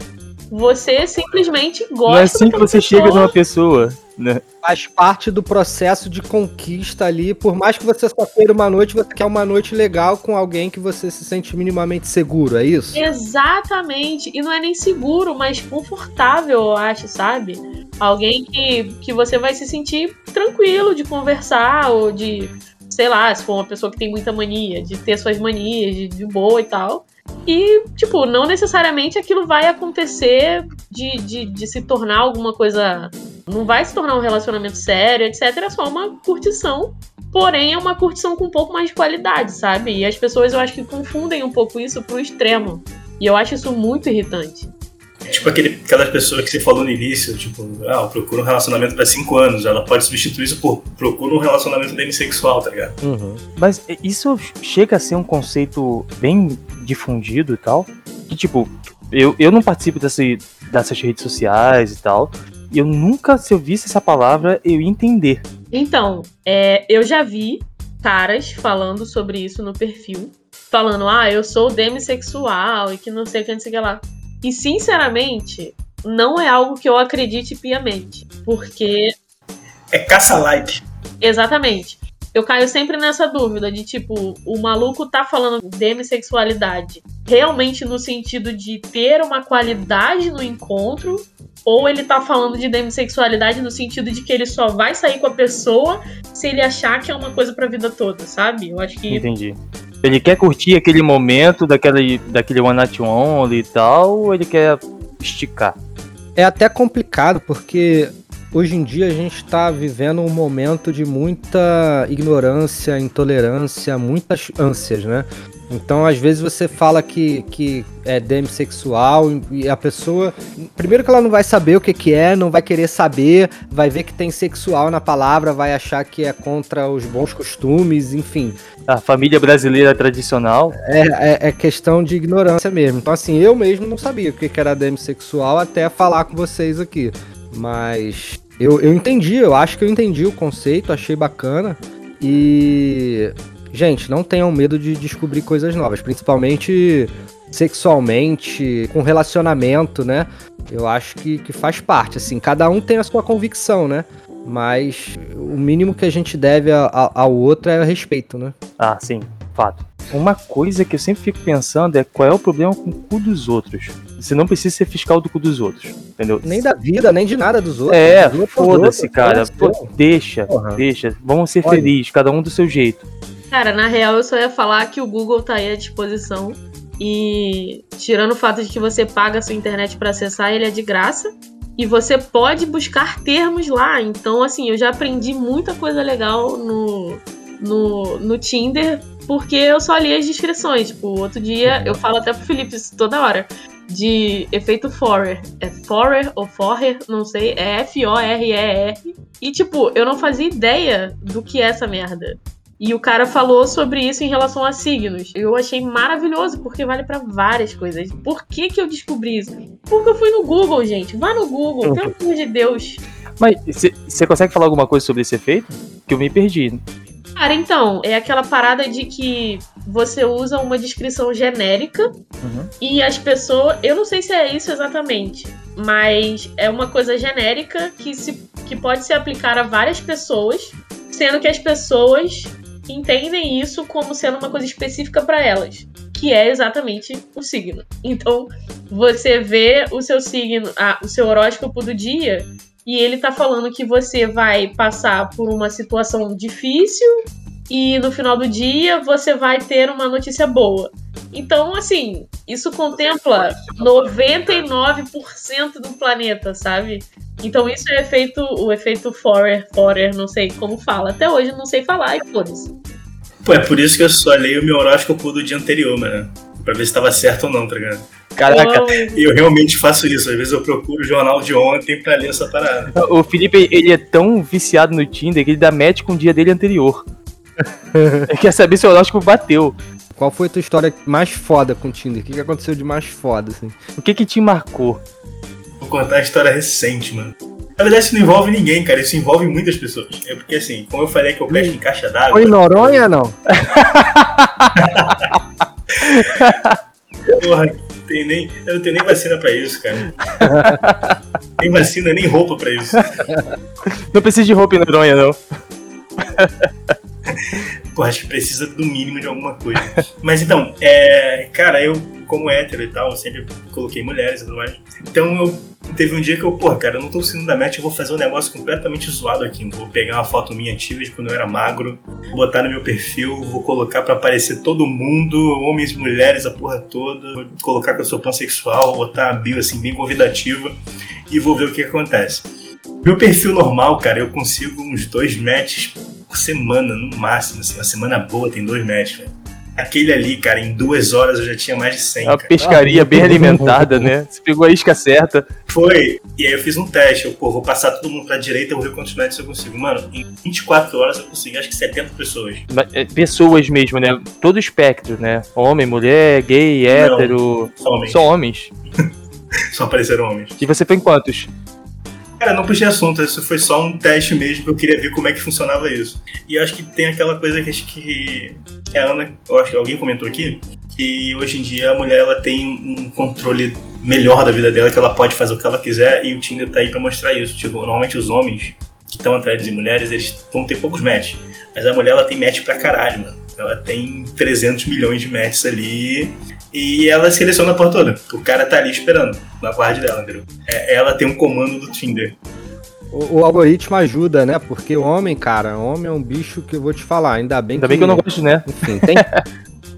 Você simplesmente gosta Não é assim que você pessoa. chega numa pessoa, né? Faz parte do processo de conquista ali. Por mais que você só queira uma noite, você quer uma noite legal com alguém que você se sente minimamente seguro, é isso? Exatamente. E não é nem seguro, mas confortável, eu acho, sabe? Alguém que, que você vai se sentir tranquilo de conversar, ou de, sei lá, se for uma pessoa que tem muita mania, de ter suas manias, de, de boa e tal. E, tipo, não necessariamente aquilo vai acontecer de, de, de se tornar alguma coisa. Não vai se tornar um relacionamento sério, etc. É só uma curtição. Porém, é uma curtição com um pouco mais de qualidade, sabe? E as pessoas eu acho que confundem um pouco isso pro extremo. E eu acho isso muito irritante. Tipo aquele, aquelas pessoas que você falou no início, tipo, ah, eu procuro um relacionamento pra 5 anos. Ela pode substituir isso por procura um relacionamento demissexual, tá ligado? Uhum. Mas isso chega a ser um conceito bem difundido e tal. Que, tipo, eu, eu não participo desse, dessas redes sociais e tal. E eu nunca, se eu visse essa palavra, eu ia entender. Então, é, eu já vi caras falando sobre isso no perfil. Falando, ah, eu sou demissexual e que não sei o que, não sei o que lá. E, sinceramente, não é algo que eu acredite piamente. Porque É caça-like. Exatamente. Eu caio sempre nessa dúvida de tipo, o maluco tá falando demissexualidade realmente no sentido de ter uma qualidade no encontro, ou ele tá falando de demissexualidade no sentido de que ele só vai sair com a pessoa se ele achar que é uma coisa pra vida toda, sabe? Eu acho que Entendi. Ele quer curtir aquele momento daquele, daquele One Night Only e tal, ou ele quer esticar? É até complicado porque hoje em dia a gente está vivendo um momento de muita ignorância, intolerância, muitas ânsias, né? Então, às vezes você fala que, que é demissexual e a pessoa. Primeiro que ela não vai saber o que, que é, não vai querer saber, vai ver que tem sexual na palavra, vai achar que é contra os bons costumes, enfim. A família brasileira tradicional. É, é, é questão de ignorância mesmo. Então, assim, eu mesmo não sabia o que, que era demissexual até falar com vocês aqui. Mas eu, eu entendi, eu acho que eu entendi o conceito, achei bacana. E. Gente, não tenham medo de descobrir coisas novas, principalmente sexualmente, com relacionamento, né? Eu acho que, que faz parte, assim, cada um tem a sua convicção, né? Mas o mínimo que a gente deve a- a- ao outro é o respeito, né? Ah, sim, fato. Uma coisa que eu sempre fico pensando é qual é o problema com o cu dos outros. Você não precisa ser fiscal do cu dos outros, entendeu? Nem da vida, nem de nada dos outros. É, foda-se, cara. é Pô, deixa, Porra. deixa. Vamos ser Olha. felizes, cada um do seu jeito. Cara, na real, eu só ia falar que o Google tá aí à disposição. E tirando o fato de que você paga a sua internet pra acessar, ele é de graça. E você pode buscar termos lá. Então, assim, eu já aprendi muita coisa legal no, no, no Tinder, porque eu só li as descrições. Tipo, outro dia eu falo até pro Felipe isso toda hora. De efeito Forer. É Forer ou Forer, não sei. É F-O-R-E-R. E, tipo, eu não fazia ideia do que é essa merda. E o cara falou sobre isso em relação a signos. Eu achei maravilhoso, porque vale pra várias coisas. Por que, que eu descobri isso? Porque eu fui no Google, gente. Vá no Google, pelo amor de Deus. Mas você consegue falar alguma coisa sobre esse efeito? Que eu me perdi. Cara, então, é aquela parada de que você usa uma descrição genérica Uhum. e as pessoas. Eu não sei se é isso exatamente, mas é uma coisa genérica que, se, que pode se aplicar a várias pessoas, sendo que as pessoas entendem isso como sendo uma coisa específica para elas, que é exatamente o signo. Então, você vê o seu signo, o seu horóscopo do dia, e ele tá falando que você vai passar por uma situação difícil e no final do dia você vai ter uma notícia boa. Então, assim, isso contempla 99% do planeta, sabe? Então isso é efeito, o efeito Forer, Forer, não sei como fala. Até hoje eu não sei falar e foda-se. Pô, é por isso que eu só leio o meu horóscopo do dia anterior, mano. Pra ver se tava certo ou não, tá ligado? Caraca. E eu realmente faço isso. Às vezes eu procuro o jornal de ontem pra ler essa parada. o Felipe, ele é tão viciado no Tinder que ele dá match com o dia dele anterior. ele quer saber se o horóscopo bateu. Qual foi a tua história mais foda com o Tinder? O que, que aconteceu de mais foda, assim? O que que te marcou? Vou contar a história recente, mano. Na verdade, isso não envolve ninguém, cara. Isso envolve muitas pessoas. É porque, assim, como eu falei que eu pesco em caixa d'água. Foi em Noronha, não? Porra, tenho nem, eu não tenho nem vacina pra isso, cara. nem vacina, nem roupa pra isso. Não precisa de roupa em Noronha, não. Pô, acho que precisa do mínimo de alguma coisa. Mas então, é, cara, eu, como hétero e tal, eu sempre coloquei mulheres e tudo mais. Então eu teve um dia que eu, porra, cara, eu não tô saindo da match, eu vou fazer um negócio completamente zoado aqui. Vou pegar uma foto minha antiga de quando eu era magro, vou botar no meu perfil, vou colocar pra aparecer todo mundo, homens, mulheres, a porra toda, vou colocar que eu sou pansexual, botar a bio assim bem convidativa e vou ver o que acontece. Meu perfil normal, cara, eu consigo uns dois matches por semana, no máximo. Assim, uma semana boa tem dois matches, velho. Aquele ali, cara, em duas horas eu já tinha mais de 100. Uma cara. pescaria bem alimentada, né? Você pegou a isca certa. Foi. E aí eu fiz um teste. Eu, pô, vou passar todo mundo pra direita, eu vou ver quantos matches eu consigo. Mano, em 24 horas eu consegui acho que 70 pessoas. É, Pessoas mesmo, né? Todo espectro, né? Homem, mulher, gay, Não. hétero. Só homens. Só homens. Só apareceram homens. E você foi em quantos? Cara, não puxei assunto, isso foi só um teste mesmo eu queria ver como é que funcionava isso. E eu acho que tem aquela coisa que acho que que a Ana, eu acho que alguém comentou aqui, que hoje em dia a mulher ela tem um controle melhor da vida dela, que ela pode fazer o que ela quiser, e o Tinder tá aí pra mostrar isso. Tipo, normalmente os homens que estão atrás de mulheres, eles vão ter poucos matches. Mas a mulher ela tem match pra caralho, mano. Ela tem 300 milhões de matches ali. E ela seleciona a porra toda. O cara tá ali esperando, na guarda dela, entendeu? É, ela tem um comando do Tinder. O, o algoritmo ajuda, né? Porque o homem, cara, o homem é um bicho que eu vou te falar. Ainda bem Ainda bem que eu não gosto, né? Enfim, tem,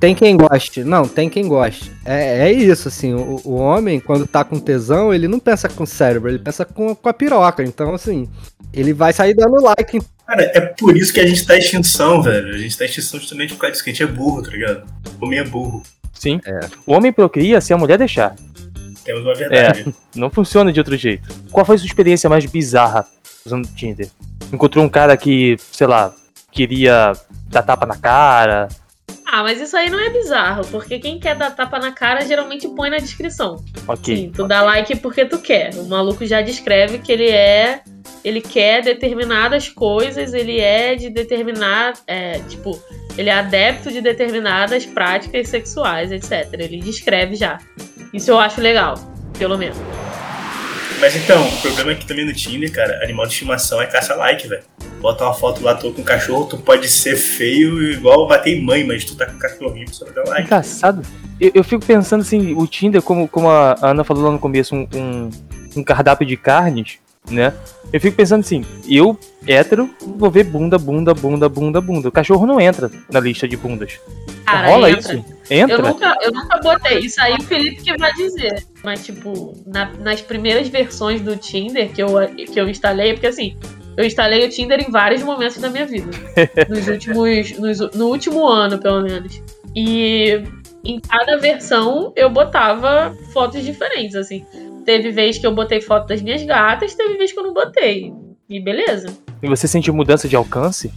tem quem goste. Não, tem quem goste. É, é isso, assim. O, o homem, quando tá com tesão, ele não pensa com o cérebro, ele pensa com, com a piroca. Então, assim, ele vai sair dando like. Cara, é por isso que a gente tá em extinção, velho. A gente tá em extinção justamente por causa disso, que a gente é burro, tá ligado? O homem é burro. Sim. O homem procria se a mulher deixar. Temos uma verdade. Não funciona de outro jeito. Qual foi a sua experiência mais bizarra usando o Tinder? Encontrou um cara que, sei lá, queria dar tapa na cara. Ah, mas isso aí não é bizarro, porque quem quer dar tapa na cara geralmente põe na descrição. Ok. Sim, tu dá like porque tu quer. O maluco já descreve que ele é. Ele quer determinadas coisas, ele é de determinar. É, tipo, ele é adepto de determinadas práticas sexuais, etc. Ele descreve já. Isso eu acho legal, pelo menos. Mas então, o problema é que também no Tinder, cara, animal de estimação é caça-like, velho. Bota uma foto lá, tô com um cachorro, tu pode ser feio igual bater mãe, mas tu tá com um cachorrinho, você vai dar like. Engraçado. Eu, eu fico pensando assim, o Tinder, como, como a Ana falou lá no começo, um, um, um cardápio de carnes, né? Eu fico pensando assim, eu, hétero, vou ver bunda, bunda, bunda, bunda, bunda. O cachorro não entra na lista de bundas. Cara, Rola entra. isso? Entra? Eu nunca, eu nunca botei. Isso aí o Felipe que vai dizer. Mas, tipo, na- nas primeiras versões do Tinder que eu, que eu instalei, porque assim, eu instalei o Tinder em vários momentos da minha vida. Nos últimos. nos- no último ano, pelo menos. E em cada versão eu botava fotos diferentes, assim. Teve vez que eu botei foto das minhas gatas, teve vez que eu não botei. E beleza. E você sentiu mudança de alcance?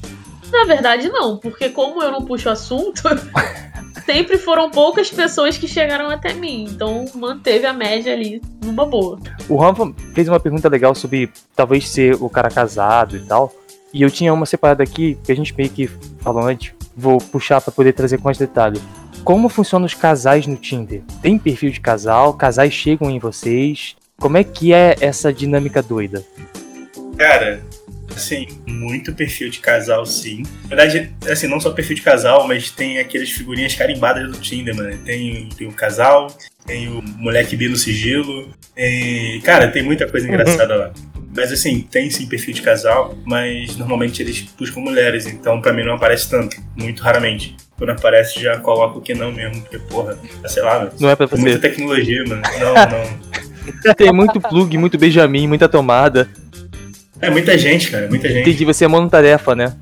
Na verdade, não, porque como eu não puxo assunto, sempre foram poucas pessoas que chegaram até mim. Então manteve a média ali numa boa. O Rafa fez uma pergunta legal sobre talvez ser o cara casado e tal. E eu tinha uma separada aqui, que a gente meio que falou antes. Vou puxar pra poder trazer com mais detalhe. Como funcionam os casais no Tinder? Tem perfil de casal? Casais chegam em vocês? Como é que é essa dinâmica doida? Cara, assim, muito perfil de casal, sim. Na verdade, assim, não só perfil de casal, mas tem aquelas figurinhas carimbadas do Tinder, mano. Tem, tem o casal, tem o moleque bi no sigilo. Tem... Cara, tem muita coisa engraçada lá. Mas assim, tem sim perfil de casal, mas normalmente eles buscam mulheres, então pra mim não aparece tanto, muito raramente. Quando aparece já coloco que não mesmo, porque porra, sei lá, mano. Não é pra Tem muita tecnologia, mano. Não, não. Tem muito plug, muito Benjamin, muita tomada. É muita gente, cara, muita gente. Entendi, você é monotarefa, né?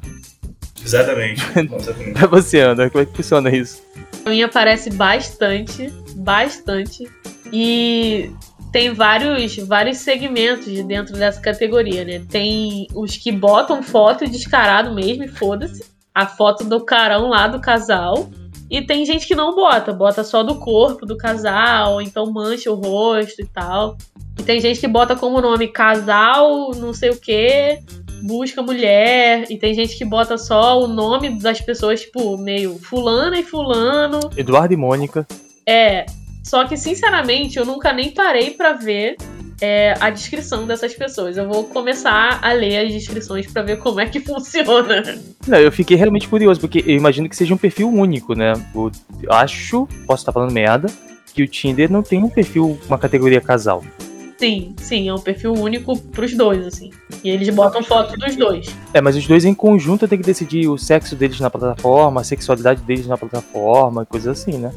Exatamente. Exatamente. Pra você, Ana, como é que funciona isso? A minha aparece bastante, bastante. E tem vários, vários segmentos de dentro dessa categoria, né? Tem os que botam foto descarado mesmo e foda-se. A foto do carão lá do casal. E tem gente que não bota, bota só do corpo do casal, então mancha o rosto e tal. E tem gente que bota como nome casal, não sei o que, busca mulher. E tem gente que bota só o nome das pessoas, tipo, meio fulana e fulano. Eduardo e Mônica. É, Só que, sinceramente, eu nunca nem parei pra ver é, a descrição dessas pessoas. Eu vou começar a ler as descrições pra ver como é que funciona. Não, eu fiquei realmente curioso, porque eu imagino que seja um perfil único, né? Eu acho, posso estar falando merda, que o Tinder não tem um perfil, uma categoria casal. Sim, sim, é um perfil único pros dois, assim. E eles botam foto dos dois. É, mas os dois em conjunto tem que decidir o sexo deles na plataforma, a sexualidade deles na plataforma, coisas assim, né?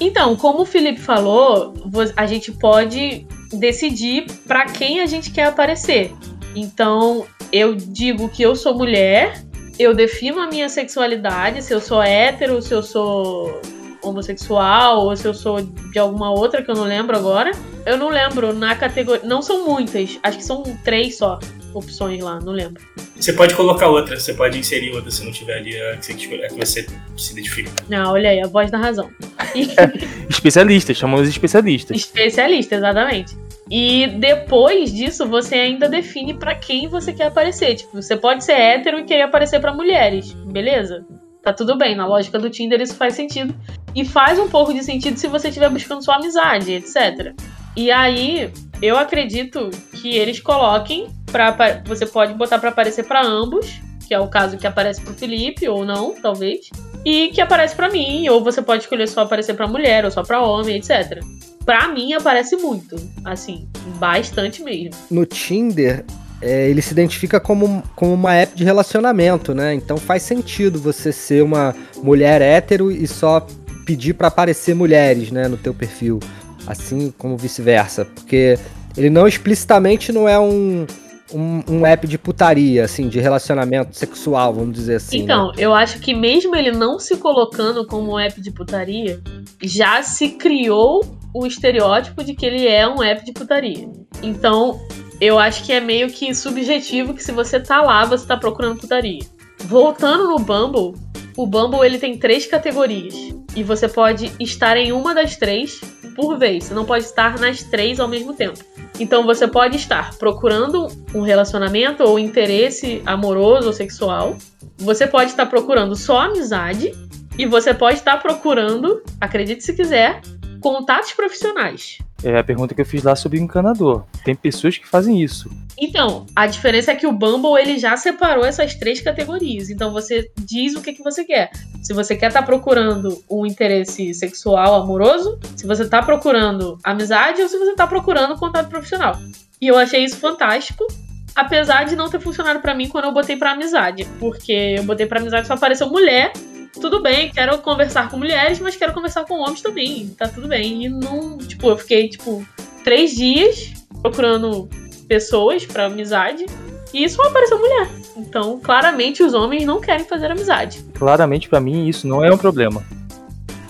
Então, como o Felipe falou, a gente pode decidir pra quem a gente quer aparecer. Então, eu digo que eu sou mulher, eu defino a minha sexualidade, se eu sou hétero, se eu sou homossexual ou se eu sou de alguma outra que eu não lembro agora. Eu não lembro na categoria. Não são muitas, acho que são três só opções lá, não lembro. Você pode colocar outra, você pode inserir outra se não tiver ali a que você, a que você se identifica. Ah, olha aí, a voz da razão. Especialistas, chamamos de especialistas. Especialista, exatamente. E depois disso, você ainda define pra quem você quer aparecer. Tipo, você pode ser hétero e querer aparecer pra mulheres, beleza? Tá tudo bem, na lógica do Tinder isso faz sentido. E faz um pouco de sentido se você estiver buscando sua amizade, etc. E aí, eu acredito que eles coloquem para você pode botar pra aparecer pra ambos, que é o caso que aparece pro Felipe ou não, talvez, e que aparece pra mim, ou você pode escolher só aparecer pra mulher ou só pra homem, etc. Pra mim aparece muito, assim, bastante mesmo. No Tinder, é, ele se identifica como, como uma app de relacionamento, né? Então faz sentido você ser uma mulher hétero e só pedir pra aparecer mulheres, né, no teu perfil. Assim como vice-versa. Porque ele não explicitamente não é um, um, um app de putaria, assim, de relacionamento sexual, vamos dizer assim. né? Então, eu acho que mesmo ele não se colocando como um app de putaria, já se criou o estereótipo de que ele é um app de putaria. Então, eu acho que é meio que subjetivo que se você tá lá, você tá procurando putaria. Voltando no Bumble, o Bumble ele tem três categorias. E você pode estar em uma das três por vez. Você não pode estar nas três ao mesmo tempo. Então você pode estar procurando um relacionamento ou interesse amoroso ou sexual. Você pode estar procurando só amizade. E você pode estar procurando, acredite se quiser, contatos profissionais. É a pergunta que eu fiz lá sobre encanador. Tem pessoas que fazem isso. Então, a diferença é que o Bumble ele já separou essas três categorias. Então você diz o que, que você quer. Se você quer estar procurando um interesse sexual amoroso, se você está procurando amizade ou se você está procurando contato profissional. E eu achei isso fantástico. Apesar de não ter funcionado pra mim quando eu botei pra amizade. Porque eu botei pra amizade só apareceu mulher. Tudo bem, quero conversar com mulheres, mas quero conversar com homens também. Tá tudo bem. E não. Tipo, eu fiquei, tipo, três dias procurando pessoas pra amizade e só apareceu mulher. Então, claramente, os homens não querem fazer amizade. Claramente, pra mim, isso não é um problema.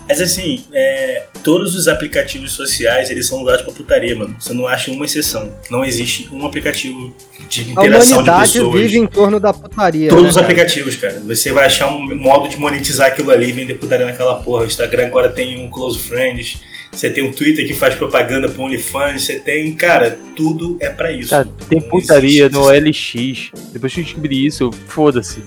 Mas assim, é, todos os aplicativos sociais, eles são usados pra putaria, mano. Você não acha uma exceção. Não existe um aplicativo de A interação de humanidade pessoas. vive em torno da putaria. Todos né, os cara? aplicativos, cara. Você vai achar um modo de monetizar aquilo ali e vender putaria naquela porra. O Instagram agora tem um Close Friends. Você tem um Twitter que faz propaganda pro OnlyFans. Você tem, cara, tudo é pra isso. Cara, tem Não putaria existe no LX. Depois que eu descobri isso, foda-se.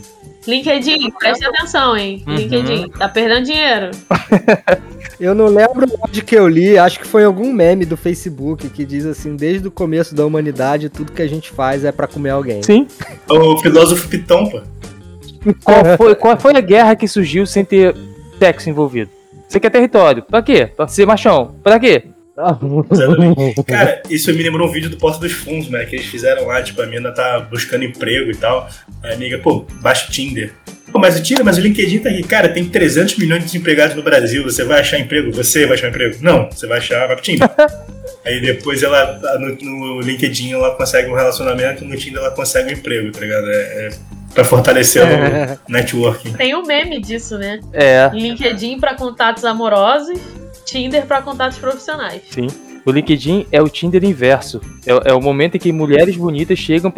LinkedIn, preste atenção, hein? Uhum. LinkedIn, tá perdendo dinheiro. Eu não lembro onde que eu li, acho que foi algum meme do Facebook que diz assim, desde o começo da humanidade, tudo que a gente faz é pra comer alguém. Sim. O filósofo Pitão, pô. Qual foi, qual foi a guerra que surgiu sem ter sexo envolvido? Você quer território? Pra quê? Pra ser machão? Pra quê? Exatamente. Cara, isso me lembrou um vídeo do Porta dos Fundos, né? Que eles fizeram lá, tipo, a mina tá buscando emprego e tal. Aí a amiga, pô, baixa o Tinder. Pô, mas o Tinder, mas o LinkedIn tá aqui. Cara, tem 300 milhões de desempregados no Brasil. Você vai achar emprego? Você vai achar emprego? Não, você vai achar, vai pro Tinder. Aí depois ela, no, no LinkedIn, ela consegue um relacionamento, no Tinder ela consegue um emprego, tá ligado? É, é pra fortalecer o networking. Tem um meme disso, né? É, LinkedIn pra contatos amorosos, Tinder pra contatos profissionais. sim. O LinkedIn é o Tinder inverso. É, é o momento em que mulheres bonitas chegam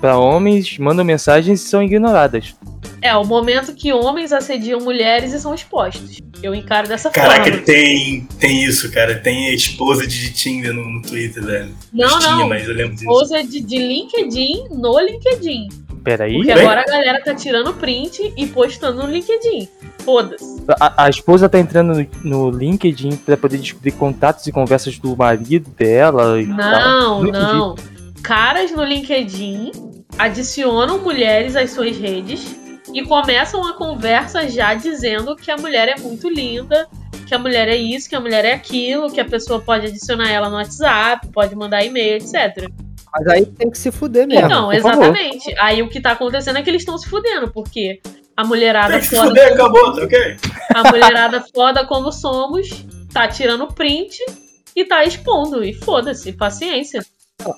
pra homens, mandam mensagens e são ignoradas. É o momento que homens assediam mulheres e são expostos. Eu encaro dessa Caraca, forma. tem, tem isso, cara. Tem esposa de Tinder no, no Twitter, velho. Não, Tinha, não. mas eu lembro disso. Esposa de, de LinkedIn no LinkedIn. Peraí. Porque Bem- agora a galera tá tirando print e postando no LinkedIn. Foda-se. A, a esposa tá entrando no, no LinkedIn pra poder descobrir contatos e conversas do marido dela. Não, não. Caras no LinkedIn adicionam mulheres às suas redes e começam a conversa já dizendo que a mulher é muito linda, que a mulher é isso, que a mulher é aquilo, que a pessoa pode adicionar ela no WhatsApp, pode mandar e-mail, etc. Mas aí tem que se fuder mesmo. Então, por favor. exatamente. Aí o que tá acontecendo é que eles estão se fudendo, porque a mulherada Tem que se foda, fuder, acabou, tá ok? a mulherada foda como somos, tá tirando print e tá expondo. E foda-se, paciência.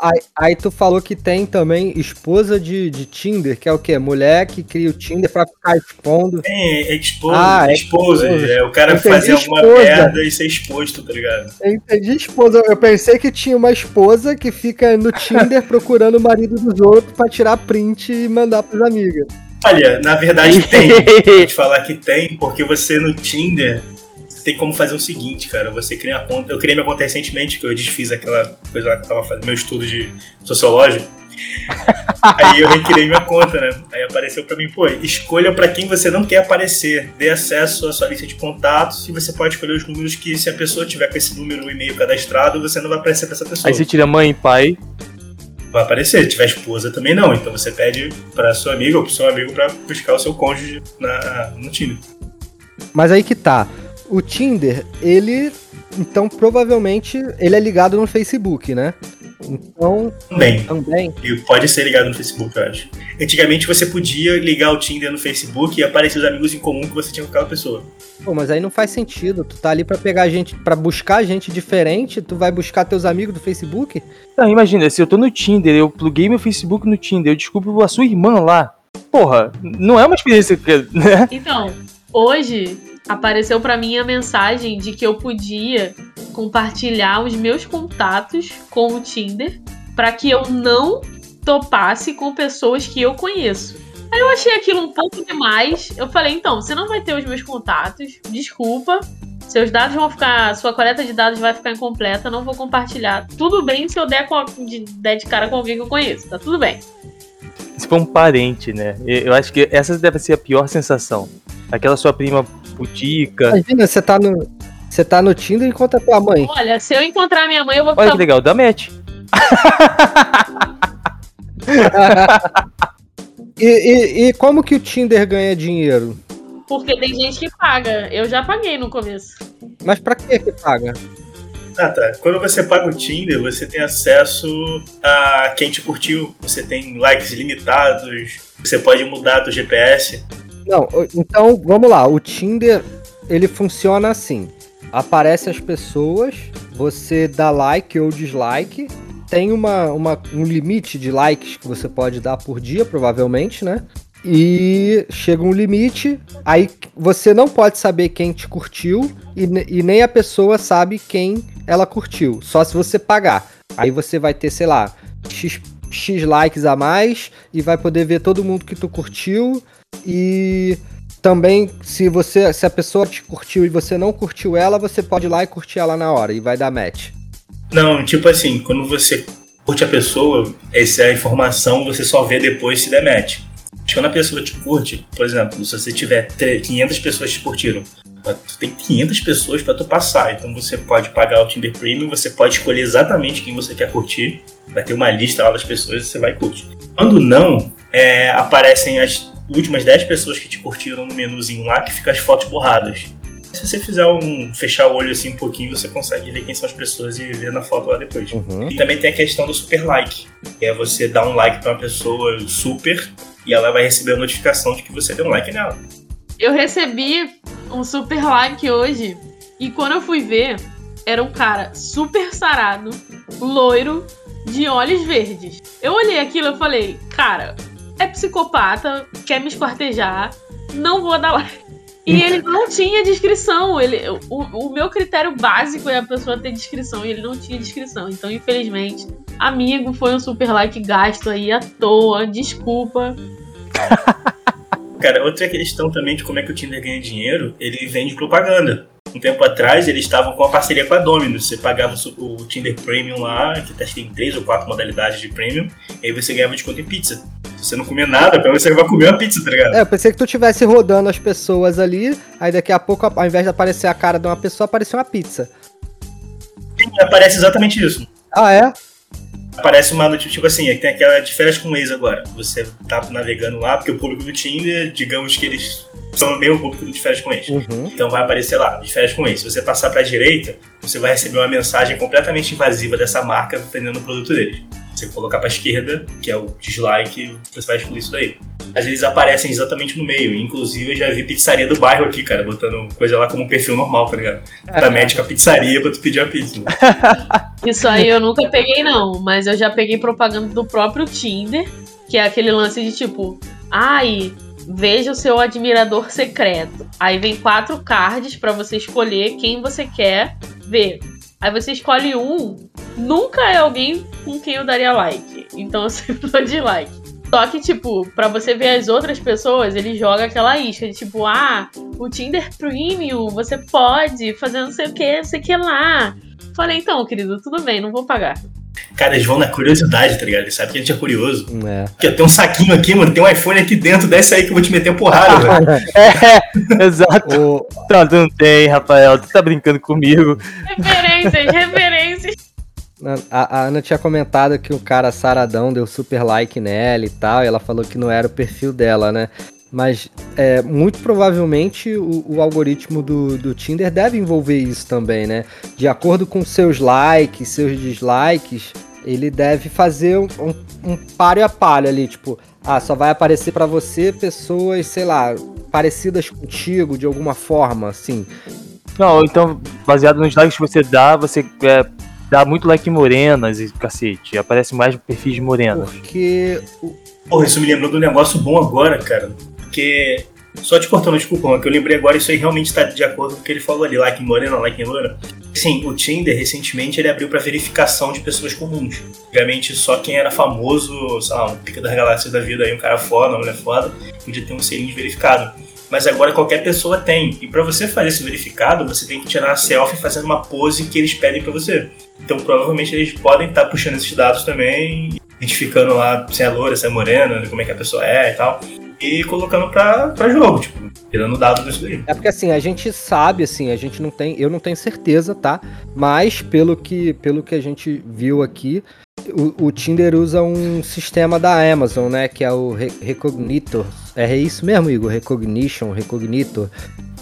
Aí, aí tu falou que tem também esposa de, de Tinder, que é o quê? Mulher que cria o Tinder pra ficar expondo. É, esposa, Ah, é esposa. É o cara fazer alguma esposa. merda e ser exposto, tá ligado? Eu entendi esposa. Eu pensei que tinha uma esposa que fica no Tinder procurando o marido dos outros pra tirar print e mandar pros amigos. Olha, na verdade tem. Vou te falar que tem, porque você no Tinder tem como fazer o seguinte, cara. Você cria uma conta. Eu criei minha conta recentemente, que eu desfiz aquela coisa lá que eu tava fazendo, meu estudo de sociológico. Aí eu recriei minha conta, né? Aí apareceu pra mim, pô, escolha pra quem você não quer aparecer. Dê acesso à sua lista de contatos e você pode escolher os números que, se a pessoa tiver com esse número o e-mail cadastrado, você não vai aparecer pra essa pessoa. Aí você tira mãe e pai. Vai aparecer. Se tiver esposa também não. Então você pede pra sua amiga ou pro seu amigo pra buscar o seu cônjuge na, no time. Mas aí que tá. O Tinder, ele. Então, provavelmente, ele é ligado no Facebook, né? Então, Também. também. E pode ser ligado no Facebook, eu acho. Antigamente você podia ligar o Tinder no Facebook e aparecer os amigos em comum que você tinha com aquela pessoa. Pô, mas aí não faz sentido. Tu tá ali pra pegar gente, pra buscar gente diferente, tu vai buscar teus amigos do Facebook? Não, imagina, se eu tô no Tinder, eu pluguei meu Facebook no Tinder, eu descubro a sua irmã lá. Porra, não é uma experiência que. Né? Então, hoje apareceu pra mim a mensagem de que eu podia compartilhar os meus contatos com o Tinder pra que eu não topasse com pessoas que eu conheço. Aí eu achei aquilo um pouco demais. Eu falei, então, você não vai ter os meus contatos, desculpa. Seus dados vão ficar. Sua coleta de dados vai ficar incompleta, não vou compartilhar. Tudo bem se eu der, com, de, der de cara com alguém que eu conheço, tá tudo bem. Se for um parente, né? Eu acho que essa deve ser a pior sensação. Aquela sua prima pudica. Imagina, você tá no. Você tá no Tinder e encontra tua mãe. Olha, se eu encontrar minha mãe, eu vou Olha ficar que legal, dá match. E, e- e como que o Tinder ganha dinheiro? Porque tem gente que paga. Eu já paguei no começo. Mas pra que que paga? Ah, tá. Quando você paga o Tinder, você tem acesso a quem te curtiu. Você tem likes ilimitados. Você pode mudar do GPS. Não, então vamos lá. O Tinder ele funciona assim: aparece as pessoas, você dá like ou dislike. Tem uma, uma- um limite de likes que você pode dar por dia, provavelmente, né? E chega um limite, aí você não pode saber quem te curtiu e, e nem a pessoa sabe quem ela curtiu, só se você pagar. Aí você vai ter, sei lá, X, X likes a mais e vai poder ver todo mundo que tu curtiu e também, se você se a pessoa te curtiu e você não curtiu ela, você pode ir lá e curtir ela na hora e vai dar match. Não, tipo assim, quando você curte a pessoa, essa é informação você só vê depois se der match. Quando a pessoa te curte, por exemplo, se você tiver tre- 500 pessoas te curtiram, tu tem 500 pessoas pra tu passar, então você pode pagar o Tinder Premium, você pode escolher exatamente quem você quer curtir, vai ter uma lista lá das pessoas e você vai curtir. Quando não, é, aparecem as últimas 10 pessoas que te curtiram no menuzinho lá que fica as fotos borradas. Se você fizer um. fechar o olho assim um pouquinho, você consegue ver quem são as pessoas e ver na foto lá depois. Uhum. E também tem a questão do super like, que é você dar um like pra uma pessoa super e ela vai receber a notificação de que você deu um like nela. Eu recebi um super like hoje. E quando eu fui ver, era um cara super sarado, loiro, de olhos verdes. Eu olhei aquilo e falei, cara, é psicopata, quer me esquartejar, não vou dar like. E ele não tinha descrição. Ele, o, o meu critério básico é a pessoa ter descrição e ele não tinha descrição. Então, infelizmente, amigo, foi um super like gasto aí à toa. Desculpa. Cara, outra questão também de como é que o Tinder ganha dinheiro, ele vende propaganda. Um tempo atrás, eles estavam com uma parceria com a Domino's. Você pagava o Tinder Premium lá, que tem três ou quatro modalidades de Premium, e aí você ganhava desconto em pizza. Se você não comer nada, pelo menos você vai comer uma pizza, tá ligado? É, eu pensei que tu estivesse rodando as pessoas ali, aí daqui a pouco, ao invés de aparecer a cara de uma pessoa, apareceu uma pizza. Sim, aparece exatamente isso. Ah, é? Aparece uma notícia, tipo assim, tem aquela de férias com o ex agora. Você tá navegando lá, porque o público do Tinder, digamos que eles são o mesmo público de férias com ex. Uhum. Então vai aparecer lá, de férias com ex. Se você passar pra direita, você vai receber uma mensagem completamente invasiva dessa marca vendendo o produto deles. Você colocar pra esquerda, que é o dislike, você vai excluir isso daí. Às vezes aparecem exatamente no meio. Inclusive, eu já vi pizzaria do bairro aqui, cara, botando coisa lá como um perfil normal, tá ligado? Da médica pizzaria pra tu pedir a pizza. Isso aí eu nunca peguei, não. Mas eu já peguei propaganda do próprio Tinder, que é aquele lance de tipo, ai, veja o seu admirador secreto. Aí vem quatro cards pra você escolher quem você quer ver. Aí você escolhe um, nunca é alguém com quem eu daria like. Então eu sempre dou de like. Só que, tipo, pra você ver as outras pessoas, ele joga aquela isca de tipo, ah, o Tinder Premium, você pode fazer não sei o que, não sei o que lá. Falei, então, querido, tudo bem, não vou pagar. Cara, eles vão na curiosidade, tá ligado? Eles sabem que a gente é curioso. É. Ó, tem um saquinho aqui, mano, tem um iPhone aqui dentro, desce aí que eu vou te meter a porrada, velho. É, exato. O, Não, não tem, Rafael. Tu tá brincando comigo. Referências, referências. a, a Ana tinha comentado que o cara saradão deu super like nela e tal, e ela falou que não era o perfil dela, né? Mas é, muito provavelmente o, o algoritmo do, do Tinder deve envolver isso também, né? De acordo com seus likes, seus dislikes, ele deve fazer um, um, um páreo a páreo ali, tipo, ah, só vai aparecer pra você pessoas, sei lá, parecidas contigo de alguma forma, assim. Não, então, baseado nos likes que você dá, você é, dá muito like em morenas e cacete. Aparece mais perfis de morenas. Porque o- Porra, isso me lembrou de um negócio bom agora, cara. Porque. Só te cortando, desculpa, mas que eu lembrei agora, isso aí realmente tá de acordo com o que ele falou ali, like morena, like em loira. Sim, o Tinder, recentemente, ele abriu pra verificação de pessoas comuns. Antigamente, só quem era famoso, sei lá, um pica das galáxias da vida aí, um cara foda, uma mulher foda, podia ter um selinho verificado. Mas agora qualquer pessoa tem. E pra você fazer esse verificado, você tem que tirar uma selfie fazendo uma pose que eles pedem pra você. Então provavelmente eles podem estar puxando esses dados também, identificando lá se é loira, se é morena, como é que a pessoa é e tal. E colocando pra, pra jogo, tipo, tirando dado disso daí. É porque assim, a gente sabe, assim, a gente não tem, eu não tenho certeza, tá? Mas pelo que, pelo que a gente viu aqui, o, o Tinder usa um sistema da Amazon, né? Que é o Re Recognitor. É isso mesmo, Igor? Recognition, Recognitor.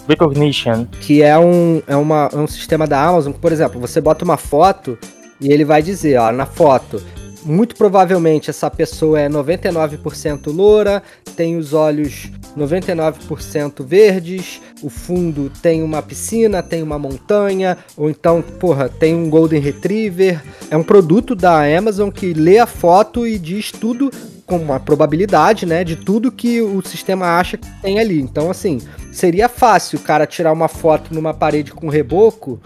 Recognition. Que é um, é, uma, é um sistema da Amazon que, por exemplo, você bota uma foto e ele vai dizer, ó, na foto, muito provavelmente essa pessoa é 99% loura, tem os olhos 99% verdes, o fundo tem uma piscina, tem uma montanha, ou então, porra, tem um Golden Retriever. É um produto da Amazon que lê a foto e diz tudo com uma probabilidade, né, de tudo que o sistema acha que tem ali. Então, assim, seria fácil o cara tirar uma foto numa parede com reboco,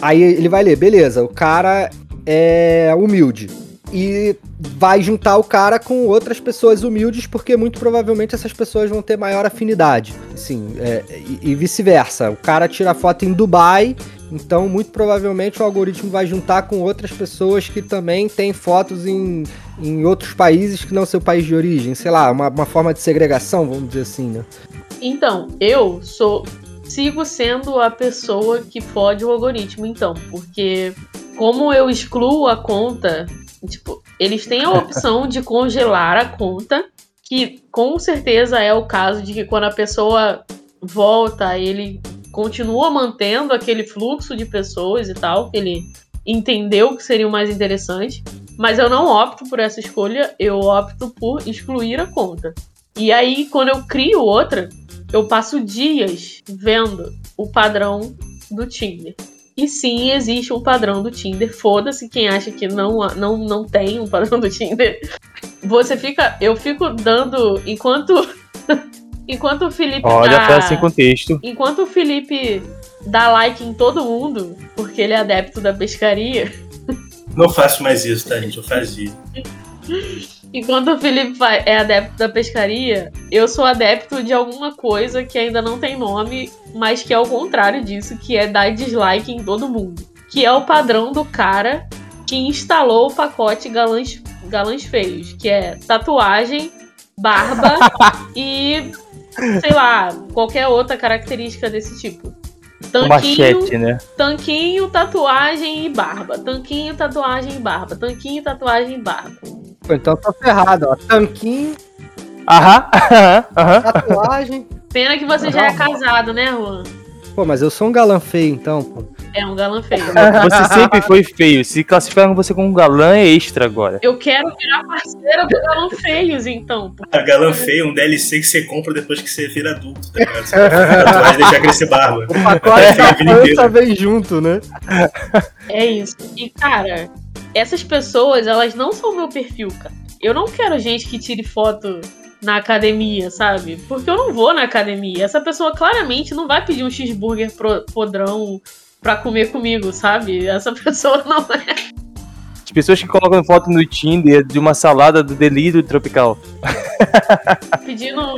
aí ele vai ler, beleza, o cara é humilde. E vai juntar o cara com outras pessoas humildes, porque muito provavelmente essas pessoas vão ter maior afinidade. Assim, é, e, e vice-versa. O cara tira foto em Dubai, então muito provavelmente o algoritmo vai juntar com outras pessoas que também têm fotos em, em outros países que não seu país de origem. Sei lá, uma, uma forma de segregação, vamos dizer assim, né? Então, eu sou. Sigo sendo a pessoa que fode o algoritmo, então. Porque como eu excluo a conta, tipo, eles têm a opção de congelar a conta, que com certeza é o caso de que quando a pessoa volta, ele continua mantendo aquele fluxo de pessoas e tal, que ele entendeu que seria o mais interessante. Mas eu não opto por essa escolha, eu opto por excluir a conta. E aí, quando eu crio outra, eu passo dias vendo o padrão do Tinder. E sim, existe um padrão do Tinder. Foda-se quem acha que não, não, não tem um padrão do Tinder. Você fica. Eu fico dando. Enquanto. enquanto o Felipe. Olha, dá- foi sem contexto. Enquanto o Felipe dá like em todo mundo, porque ele é adepto da pescaria. Não faço mais isso, tá, gente? Eu fazia. Enquanto o Felipe é adepto da pescaria, eu sou adepto de alguma coisa que ainda não tem nome, mas que é o contrário disso, que é dar dislike em todo mundo. Que é o padrão do cara que instalou o pacote galãs, galãs feios, que é tatuagem barba e, sei lá, qualquer outra característica desse tipo. Tanquinho, machete, né? tanquinho, tatuagem e barba. Tanquinho, tatuagem e barba. Tanquinho, tatuagem e barba. Pô, então tá ferrado, ó. Tanquinho, Aham, aham, aham. tatuagem. Pena que você já é casado, né, Juan? Pô, mas eu sou um galã feio, então, pô. É um galã feio. Você sempre foi feio. Se classificaram você como um galã, é extra agora. Eu quero virar parceira do galã feios, então. A galã feia é um DLC que você compra depois que você vira adulto, tá ligado? Você vai deixar crescer barba. O pacote É, a da vem junto, né? É isso. E, cara, essas pessoas, elas não são meu perfil, cara. Eu não quero gente que tire foto na academia, sabe? Porque eu não vou na academia. Essa pessoa claramente não vai pedir um cheeseburger pro- podrão pra comer comigo, sabe? Essa pessoa não é. As pessoas que colocam foto no Tinder de uma salada do delírio tropical. pedindo um,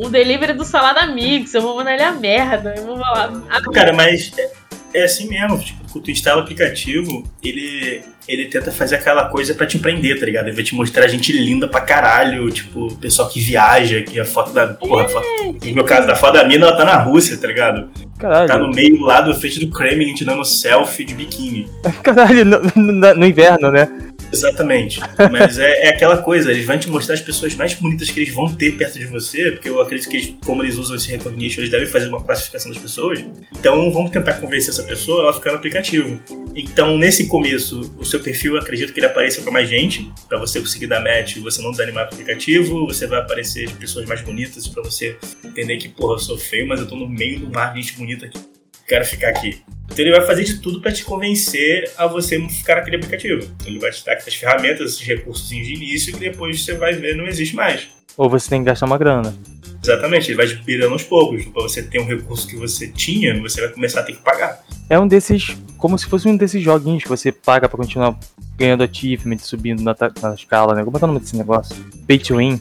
um- um delivery do Salada Mix. Eu vou mandar ele a merda. Eu vou falar. "Ah, Cara, mas é, é assim mesmo. Tipo, quando tu instala o aplicativo, ele, ele tenta fazer aquela coisa pra te empreender, tá ligado? Ele vai te mostrar gente linda pra caralho. Tipo, pessoal que viaja, que a foto da. Porra, a foto, no meu caso, da foto da mina, ela tá na Rússia, tá ligado? Tá Caralho. no meio lá do frente do Kremlin tirando selfie de biquíni. Caralho, no, no- no inverno, né? Exatamente. Mas é, é aquela coisa, eles vão te mostrar as pessoas mais bonitas que eles vão ter perto de você, porque eu acredito que eles, como eles usam esse recognition, eles devem fazer uma classificação das pessoas. Então vamos tentar convencer essa pessoa a ficar no aplicativo. Então, nesse começo, o seu perfil, eu acredito que ele apareça pra mais gente, pra você conseguir dar match você não desanimar com o aplicativo, você vai aparecer de pessoas mais bonitas pra você entender que, porra, eu sou feio, mas eu tô no meio do mar de gente bonita aqui. Quero ficar aqui. Então ele vai fazer de tudo pra te convencer a você ficar naquele aplicativo. Ele vai te dar as ferramentas, esses recursos de início que depois você vai ver não existe mais. Ou você tem que gastar uma grana. Exatamente, ele vai te pirando aos poucos. Pra você ter um recurso que você tinha, você vai começar a ter que pagar. É um desses. Como se fosse um desses joguinhos que você paga pra continuar ganhando achievement, subindo na, na escala, né? Como é que é o nome desse negócio? Pay to win.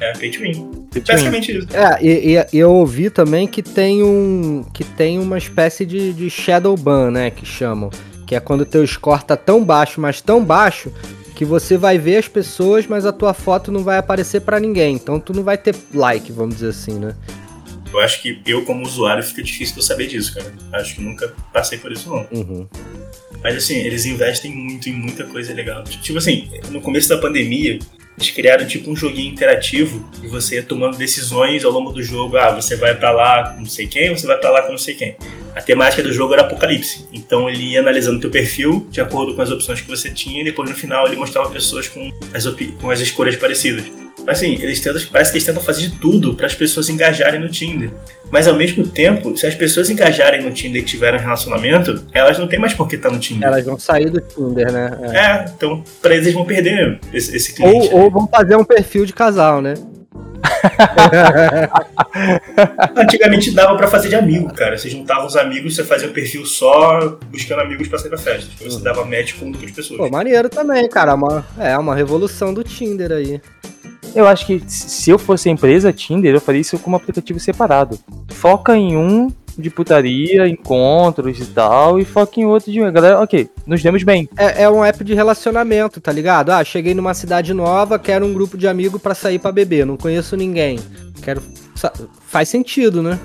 É pay to win. Pay to win. Basicamente isso. É, e, e- eu ouvi também que tem um. que tem uma espécie de, de shadow ban, né? Que chamam. Que é quando o teu score tá tão baixo, mas tão baixo, que você vai ver as pessoas, mas a tua foto não vai aparecer pra ninguém. Então tu não vai ter like, vamos dizer assim, né? Eu acho que eu, como usuário, fica difícil de eu saber disso, cara. Acho que nunca passei por isso, não. Uhum. Mas assim, eles investem muito em muita coisa legal. Tipo assim, no começo da pandemia, eles criaram tipo um joguinho interativo e você ia tomando decisões ao longo do jogo. Ah, você vai pra lá com não sei quem, você vai pra lá com não sei quem. A temática do jogo era apocalipse. Então ele ia analisando teu perfil de acordo com as opções que você tinha e depois no final ele mostrava pessoas com as, com as escolhas parecidas. Mas assim, eles tentam, parece que eles tentam fazer de tudo para as pessoas engajarem no Tinder. Mas ao mesmo tempo, se as pessoas engajarem no Tinder e tiverem um relacionamento, elas não têm mais por que estar no Tinder. Elas vão sair do Tinder, né? É. É, então pra eles eles vão perder esse, esse cliente. Ou, ou vão fazer um perfil de casal, né? Antigamente dava pra fazer de amigo, cara. Você juntava os amigos, você fazia um perfil só buscando amigos pra sair pra festa. Você dava match com outras pessoas. Pô, maneiro também, cara. Uma, é uma revolução do Tinder aí. Eu acho que se eu fosse a empresa Tinder, eu faria isso como aplicativo separado. Foca em um de putaria, encontros e tal, e foca em outro de. Galera, ok, nos demos bem. É, é um app de relacionamento, tá ligado? Ah, cheguei numa cidade nova, quero um grupo de amigo pra sair pra beber, não conheço ninguém. Quero. Faz sentido, né?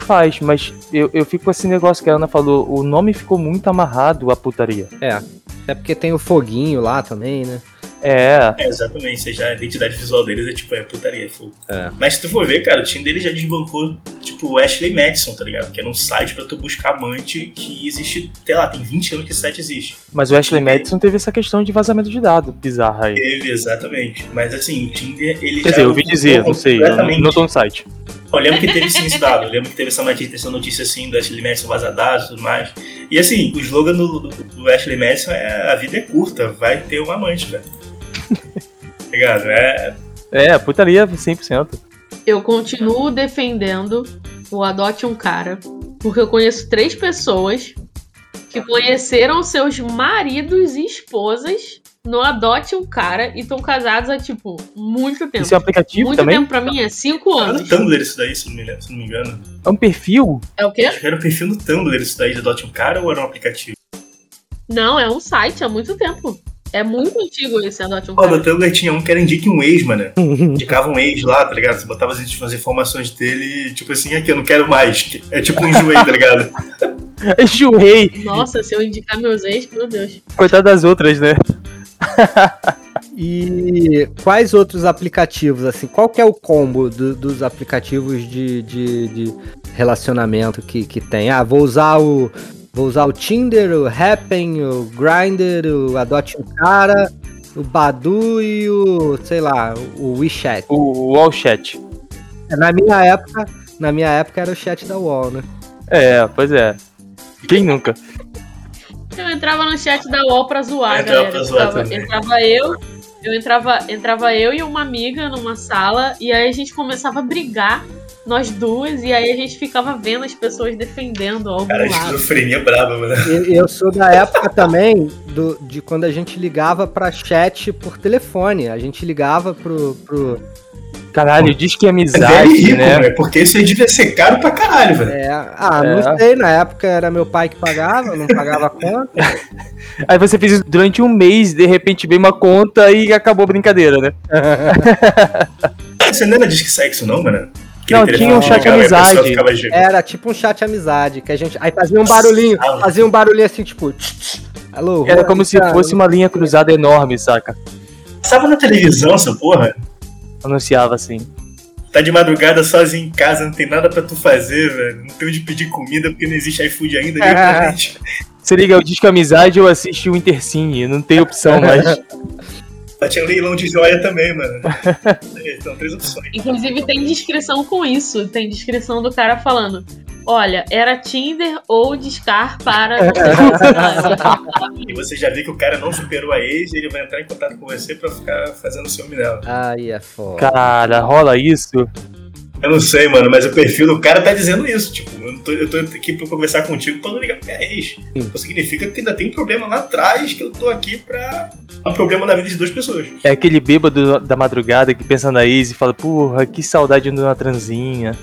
Faz, mas eu, eu fico com esse negócio que a Ana falou, o nome ficou muito amarrado à putaria. É. Até porque tem o foguinho lá também, né? É, É, exatamente. Já, a identidade visual deles é tipo, é putaria, é fogo. É. Mas se tu for ver, cara, o time dele já desbancou, tipo, o Ashley Madison, tá ligado? Que era um site pra tu buscar amante que existe, sei lá, tem 20 anos que esse site existe. mas o Ashley Madison teve essa questão de vazamento de dados bizarra aí. Teve, exatamente. Mas assim, o Tinder, ele Quer já dizer, eu ouvi dizer, não sei, eu não, tô no site. Eu lembro que teve sim esse dado, eu lembro que teve essa notícia, essa notícia assim do Ashley Madison vazar dados e tudo mais. E assim, o slogan do, do, do Ashley Madison é a vida é curta, vai ter um amante, velho. Tá ligado? É, É, putaria 100%. Eu continuo defendendo o Adote um Cara, porque eu conheço três pessoas que conheceram seus maridos e esposas no Adote um Cara e estão casados há, tipo, muito tempo. Isso é um aplicativo muito também? tempo pra mim é cinco era no anos. Tumblr isso daí, se não me, lembro- se não me engano. É um perfil? É o quê? Acho que era um perfil no Tumblr isso daí de adote um cara ou era um aplicativo? Não, é um site há muito tempo. É muito antigo esse Adote um Pô, Cara. no Tumblr tinha um que era indique um ex, mano. Indicava um ex lá, tá ligado? Você botava as, as informações dele e, tipo assim, aqui, eu não quero mais. É tipo um enjoei, tá ligado? Enjoei. Nossa, se eu indicar meus ex, meu Deus. Coitado das outras, né? E quais outros aplicativos, assim, qual que é o combo do- dos aplicativos de, de, de relacionamento que, que tem? Ah, vou usar o. Vou usar o Tinder, o Happn, o Grindr, o Adote um Cara, o Badu e o, sei lá, o WeChat. O Wall Chat. Na minha época, na minha época era o chat da UOL, né? É, pois é. Quem nunca? Eu entrava no chat da UOL pra zoar, Eu entrava galera. pra zoar Entrava, entrava eu, eu entrava, entrava eu e uma amiga numa sala, e aí a gente começava a brigar, nós duas, e aí a gente ficava vendo as pessoas defendendo algum Cara, lado. esquizofrenia braba, mano. Eu, eu sou da época também do, de quando a gente ligava pra chat por telefone. A gente ligava pro. pro Caralho, diz que é É amizade, rico, né? né? Porque isso aí devia ser caro pra caralho, velho. é, ah, É. não sei, na época era meu pai que pagava, não pagava a conta. Aí você fez isso durante um mês, de repente veio uma conta e acabou a brincadeira, né? Você não era disque sexo, não, mano? Não, tinha um chat amizade. ficava. Era tipo um chat amizade, que a gente. Aí fazia um barulhinho, fazia um barulhinho assim, tipo. Alô, Era como se fosse uma linha cruzada enorme, saca? Passava na televisão essa porra. Anunciava assim. Tá de madrugada sozinho em casa, não tem nada pra tu fazer, velho. Não tem onde pedir comida porque não existe iFood ainda. Você liga o Disco Amizade ou assiste o Intercine, não tem opção mais. Lá tinha leilão de joia também, mano. Então, três opções. Inclusive tem descrição com isso. Tem descrição do cara falando. Olha, era Tinder ou Discar para. E você já vê que o cara não superou a ex, ele vai entrar em contato com você pra ficar fazendo ciúme dela. Aí é foda. Cara, rola isso? Eu não sei, mano, mas o perfil do cara tá dizendo isso. Tipo, eu, tô, eu tô aqui pra conversar contigo pra não ligar pra minha ex. Então significa que ainda tem problema lá atrás que eu tô aqui pra. Um problema na vida de duas pessoas. É aquele bêbado da madrugada que pensa na ex e fala, porra, que saudade de uma transinha.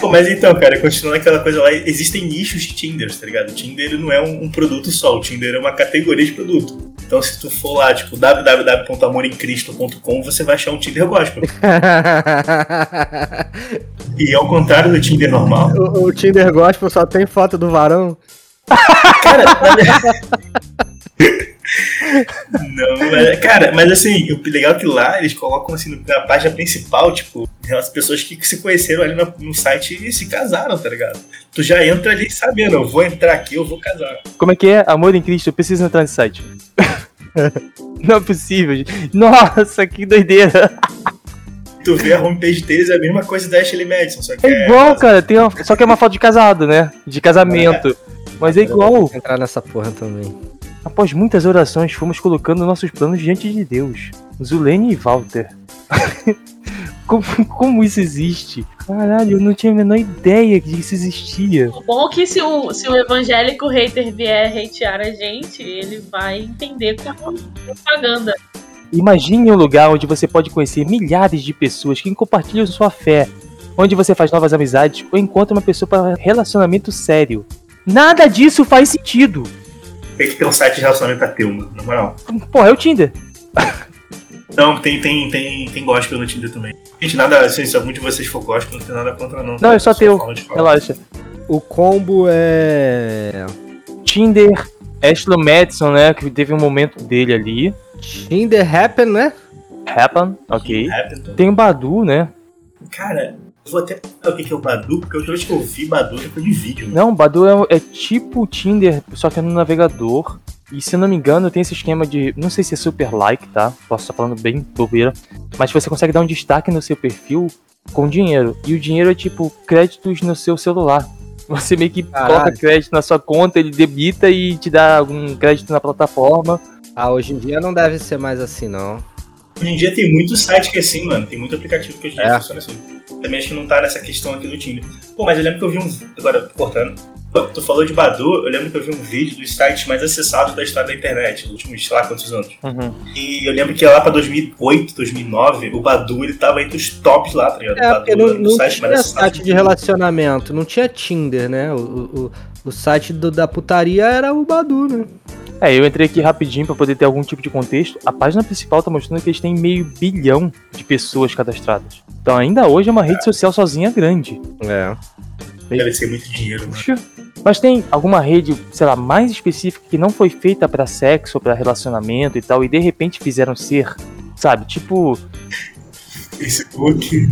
Pô, mas então, cara, continuando aquela coisa lá, existem nichos de Tinder, tá ligado? O Tinder não é um, um produto só, o Tinder é uma categoria de produto. Então, se tu for lá, tipo, www.amorimcristo.com, você vai achar um Tinder gospel. E ao contrário do Tinder normal, o, o Tinder Gospel só tem foto do varão. cara. Não, mas, cara, mas assim, o legal é que lá eles colocam assim na página principal, tipo, as pessoas que se conheceram ali no, no site e se casaram, tá ligado? Tu já entra ali sabendo, eu vou entrar aqui, eu vou casar. Como é que é? Amor em Cristo, eu preciso entrar nesse site. não é possível, gente. Nossa, que doideira. Tu vê a homepage deles é a mesma coisa da Ashley Madison, só que É igual, cara. Tem uma- Só que é uma foto de casado, né? De casamento. Mas é igual. Entrar nessa porra também. Após muitas orações, fomos colocando nossos planos diante de Deus. Zulene e Walter. como, como isso existe? Caralho, eu não tinha a menor ideia que isso existia. Bom que se o, se o evangélico hater vier hatear a gente, ele vai entender como propaganda. Imagine um lugar onde você pode conhecer milhares de pessoas que compartilham sua fé, onde você faz novas amizades ou encontra uma pessoa para relacionamento sério. Nada disso faz sentido. Tem que ter um site de relacionamento ateu, mano, na moral. Porra, é o Tinder. Não, tem, tem, tem, tem gospel no Tinder também. Gente, nada, se algum de vocês for gospel, não tem nada contra não. Não, é só teu. Relaxa. O combo é. Tinder, Ashley Madison, né? Que teve um momento dele ali. Tinder Happen, né? Happen, ok. Happen. Tem o Badu, né? Cara, vou até o que que é o Badu, porque a última vez que eu vi Badu depois de vídeo. né? Não, o Badu é, é tipo Tinder, só que é no navegador. E se eu não me engano, tem esse esquema de. Não sei se é super like, tá? Posso estar falando bem bobeira. Mas você consegue dar um destaque no seu perfil com dinheiro. E o dinheiro é tipo créditos no seu celular. Você meio que Caralho. coloca crédito na sua conta, ele debita e te dá algum crédito na plataforma. Ah, hoje em dia não deve ser mais assim, não. Hoje em dia tem muito site que é assim, mano. Tem muito aplicativo que hoje em dia É. funciona assim. Também acho que não tá nessa questão aqui do Tinder. Pô, mas eu lembro que eu vi um. Agora, cortando. Tu falou de Badu, eu lembro que eu vi um vídeo dos sites mais acessados da história da internet, nos últimos, sei lá quantos anos. Uhum. E eu lembro que lá pra 2008, 2009, o Badu ele tava entre os tops lá, tá ligado? É, Badu não, não mais tinha site de relacionamento, não tinha Tinder, né? O, o, o- site do- da putaria era o Badu, né? É, eu entrei aqui rapidinho pra poder ter algum tipo de contexto. A página principal tá mostrando que eles têm meio bilhão de pessoas cadastradas. Então ainda hoje é uma rede social sozinha grande. É. Deve ser muito dinheiro, né? Puxa. Mas tem alguma rede, sei lá, mais específica que não foi feita pra sexo, pra relacionamento e tal, e de repente fizeram ser, sabe? Tipo, Facebook,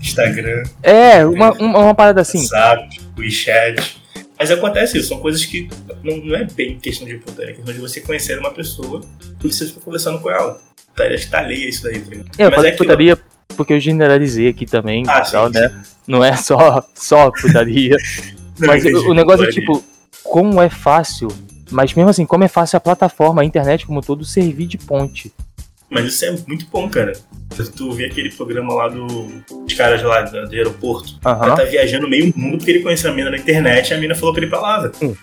Instagram, é, uma, uma, uma parada assim. WhatsApp, WeChat. Mas acontece isso, são coisas que não, não é bem questão de putaria, é questão de você conhecer uma pessoa e você fica conversando com ela. Tá, acho que tá alheia isso daí, tá ligado? É, eu Mas falei aquilo- putaria porque eu generalizei aqui também Ah, tal, sim, né? Não é só, só putaria. Não, Mas entendi, o, negócio é putaria. tipo, como é fácil, mas mesmo assim, como é fácil a plataforma, a internet como um todo, servir de ponte. Mas isso é muito bom, cara. Tu vê aquele programa lá do, dos caras lá do, do aeroporto, Aham. tá viajando meio mundo porque ele conheceu a mina na internet e a mina falou pra ele palavra. Hum.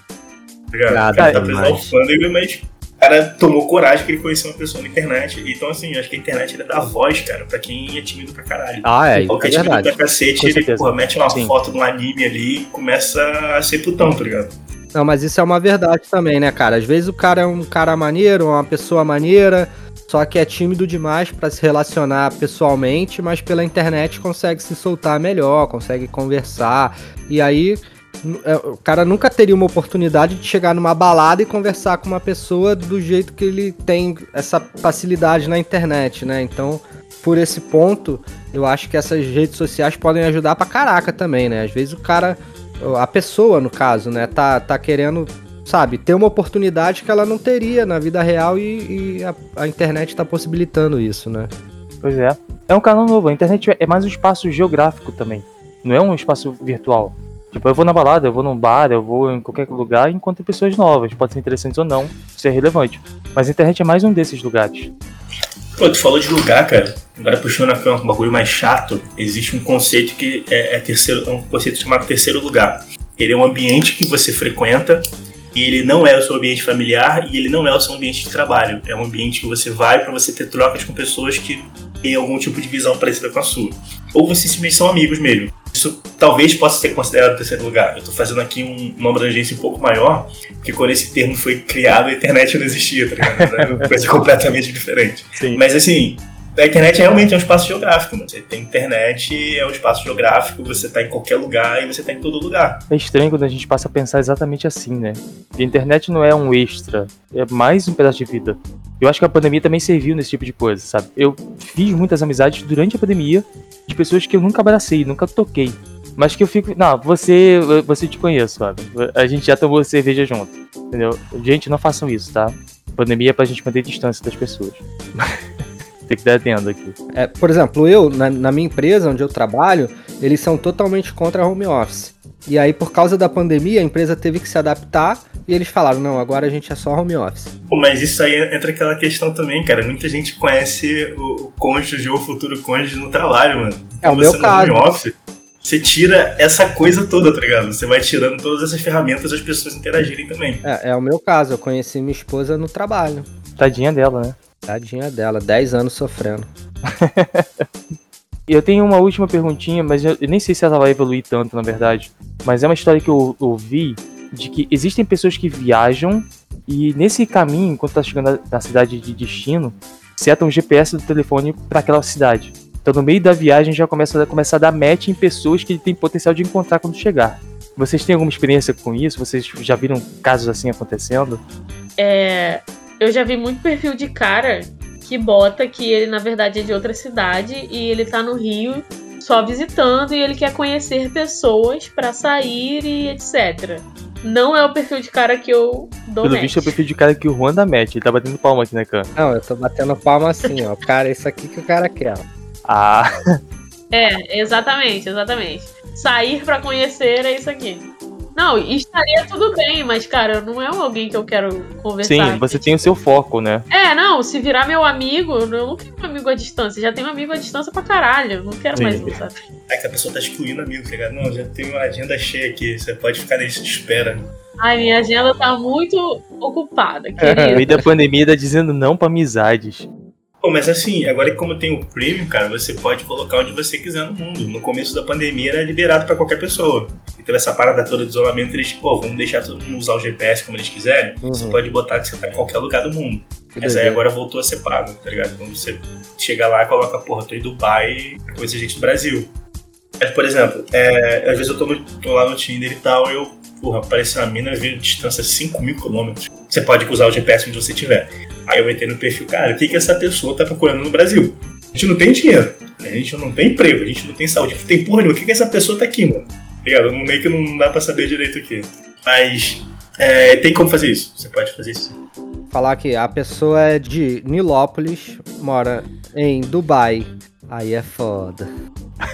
Tá ligado? Nada o cara tá preso na alfândega, mas o cara tomou coragem que ele conheceu uma pessoa na internet. Então, assim, acho que a internet ele dá voz, cara, pra quem é tímido pra caralho. Ah, é, Qualquer é tímido verdade. pra cacete, ele porra, mete uma Sim. foto de um anime ali e começa a ser putão, tá ligado? Não, mas isso é uma verdade também, né, cara? Às vezes o cara é um cara maneiro, uma pessoa maneira, só que é tímido demais pra se relacionar pessoalmente, mas pela internet consegue se soltar melhor, consegue conversar. E aí é, o cara nunca teria uma oportunidade de chegar numa balada e conversar com uma pessoa do jeito que ele tem essa facilidade na internet, né? Então, por esse ponto, eu acho que essas redes sociais podem ajudar pra caraca também, né? Às vezes o cara a pessoa, no caso, né, tá, tá querendo, sabe, ter uma oportunidade que ela não teria na vida real e, e a, a internet tá possibilitando isso, né? Pois é. É um canal novo. A internet é mais um espaço geográfico também. Não é um espaço virtual. Tipo, eu vou na balada, eu vou num bar, eu vou em qualquer lugar e encontro pessoas novas. Pode ser interessantes ou não, isso é relevante. Mas a internet é mais um desses lugares. Pô, tu falou de lugar, cara. Agora puxando aqui um bagulho mais chato, existe um conceito que é, é terceiro, é um conceito chamado terceiro lugar. Ele é um ambiente que você frequenta e ele não é o seu ambiente familiar e ele não é o seu ambiente de trabalho. É um ambiente que você vai para você ter trocas com pessoas que têm algum tipo de visão parecida com a sua. Ou vocês simplesmente são amigos mesmo. Isso talvez possa ser considerado terceiro lugar. Eu tô fazendo aqui um- uma abrangência um pouco maior, porque quando esse termo foi criado, a internet não existia, tá ligado? Era uma coisa completamente diferente. Sim. Mas assim, a internet realmente é um espaço geográfico. Você tem internet, é um espaço geográfico, você tá em qualquer lugar e você tá em todo lugar. É estranho quando a gente passa a pensar exatamente assim, né? A internet não é um extra, é mais um pedaço de vida. Eu acho que a pandemia também serviu nesse tipo de coisa, sabe? Eu fiz muitas amizades durante a pandemia de pessoas que eu nunca abracei, nunca toquei. Mas que eu fico. Não, você. Você te conheço, sabe? A gente já tomou cerveja junto. Entendeu? Gente, não façam isso, tá? Pandemia é pra gente manter distância das pessoas. Tem que dar atendo aqui. É, por exemplo, eu, na, na minha empresa onde eu trabalho, eles são totalmente contra home office. E aí, por causa da pandemia, a empresa teve que se adaptar e eles falaram: não, agora a gente é só home office. Pô, mas isso aí entra aquela questão também, cara. Muita gente conhece o, o cônjuge ou o futuro cônjuge no trabalho, mano. É o Quando meu você no caso. home office, você tira essa coisa toda, tá ligado? Você vai tirando todas essas ferramentas das pessoas interagirem também. É, é o meu caso, eu conheci minha esposa no trabalho. Tadinha dela, né? Tadinha dela, 10 anos sofrendo. E eu tenho uma última perguntinha, mas eu nem sei se ela vai evoluir tanto, na verdade. Mas é uma história que eu ouvi de que existem pessoas que viajam e nesse caminho, enquanto tá chegando na- na cidade de destino, setam o GPS do telefone para aquela cidade. Então no meio da viagem já começa a, começa a dar match em pessoas que ele tem potencial de encontrar quando chegar. Vocês têm alguma experiência com isso? Vocês já viram casos assim acontecendo? É, eu já vi muito perfil de cara que bota que ele, na verdade, é de outra cidade e ele tá no Rio só visitando e ele quer conhecer pessoas pra sair e etc. Não é o perfil de cara que eu dou Pelo match. visto é o perfil de cara que o Juan dá match. Ele tá batendo palma aqui, né, cara? Não, eu tô batendo palma assim, ó. Cara, isso aqui que o cara quer. Ah, É, exatamente, exatamente. Sair pra conhecer é isso aqui. Não, e estaria tudo bem, mas, cara, não é alguém que eu quero conversar. sim, você tem o seu foco, né? É, não, se virar meu amigo, eu não quero um amigo à distância. Já tenho um amigo à distância pra caralho. Não quero Sim. mais um, sabe? É que a pessoa tá excluindo amigo, tá ligado? Não, já tem uma agenda cheia aqui, você pode ficar nesse de espera. Ai, minha agenda tá muito ocupada, No querido. meio da pandemia tá dizendo não pra amizades. Pô, mas assim, agora que como tem o Premium, cara, você pode colocar onde você quiser no mundo. No começo da pandemia era liberado pra qualquer pessoa. E teve essa parada toda de isolamento, eles, pô, vamos deixar todo mundo usar o GPS como eles quiserem. Uhum. Você pode botar que você tá em qualquer lugar do mundo. Que Mas aí agora voltou a ser pago, tá ligado? Quando você chega lá e coloca, porra, tô em Dubai, conhece gente do Brasil. Mas, por exemplo, é, às vezes eu tô, no- tô lá no Tinder e tal, eu, porra, aparece uma mina, vi distância 5 mil quilômetros. Você pode usar o GPS onde você estiver. Aí eu entrei no perfil, cara, o que, que essa pessoa tá procurando no Brasil? A gente não tem dinheiro, a gente não tem emprego, a gente não tem saúde, não tem porra nenhuma. O que, que essa pessoa tá aqui, mano? Ligado? Meio que não dá pra saber direito aqui. Mas é, tem como fazer isso. Você pode fazer isso. Falar que a pessoa é de Nilópolis, mora em Dubai. Aí é foda.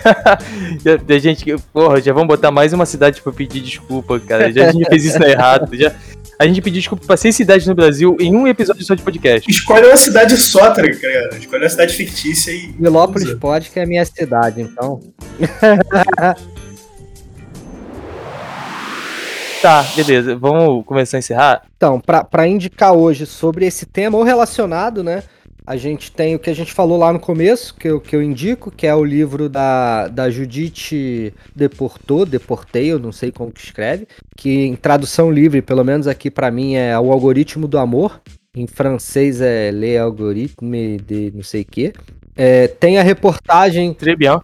Já, tem gente que. Porra, já vamos botar mais uma cidade pra pedir desculpa, cara. Já a gente fez isso errado. Já, a gente pediu desculpa pra seis cidades no Brasil em um episódio só de podcast. Escolhe uma cidade só, tá ligado? Escolhe uma cidade fictícia e. Nilópolis usa. pode, que é a minha cidade, então. Tá, beleza. Vamos começar a encerrar? Então, pra pra indicar hoje sobre esse tema ou relacionado, né? A gente tem o que a gente falou lá no começo, que eu, que eu indico, que é o livro da, da Judite Deportou, Deportei, eu não sei como que escreve, que em tradução livre, pelo menos aqui pra mim, é O Algoritmo do Amor. Em francês é Le Algorithme de não sei o quê. É, tem a reportagem Très bien.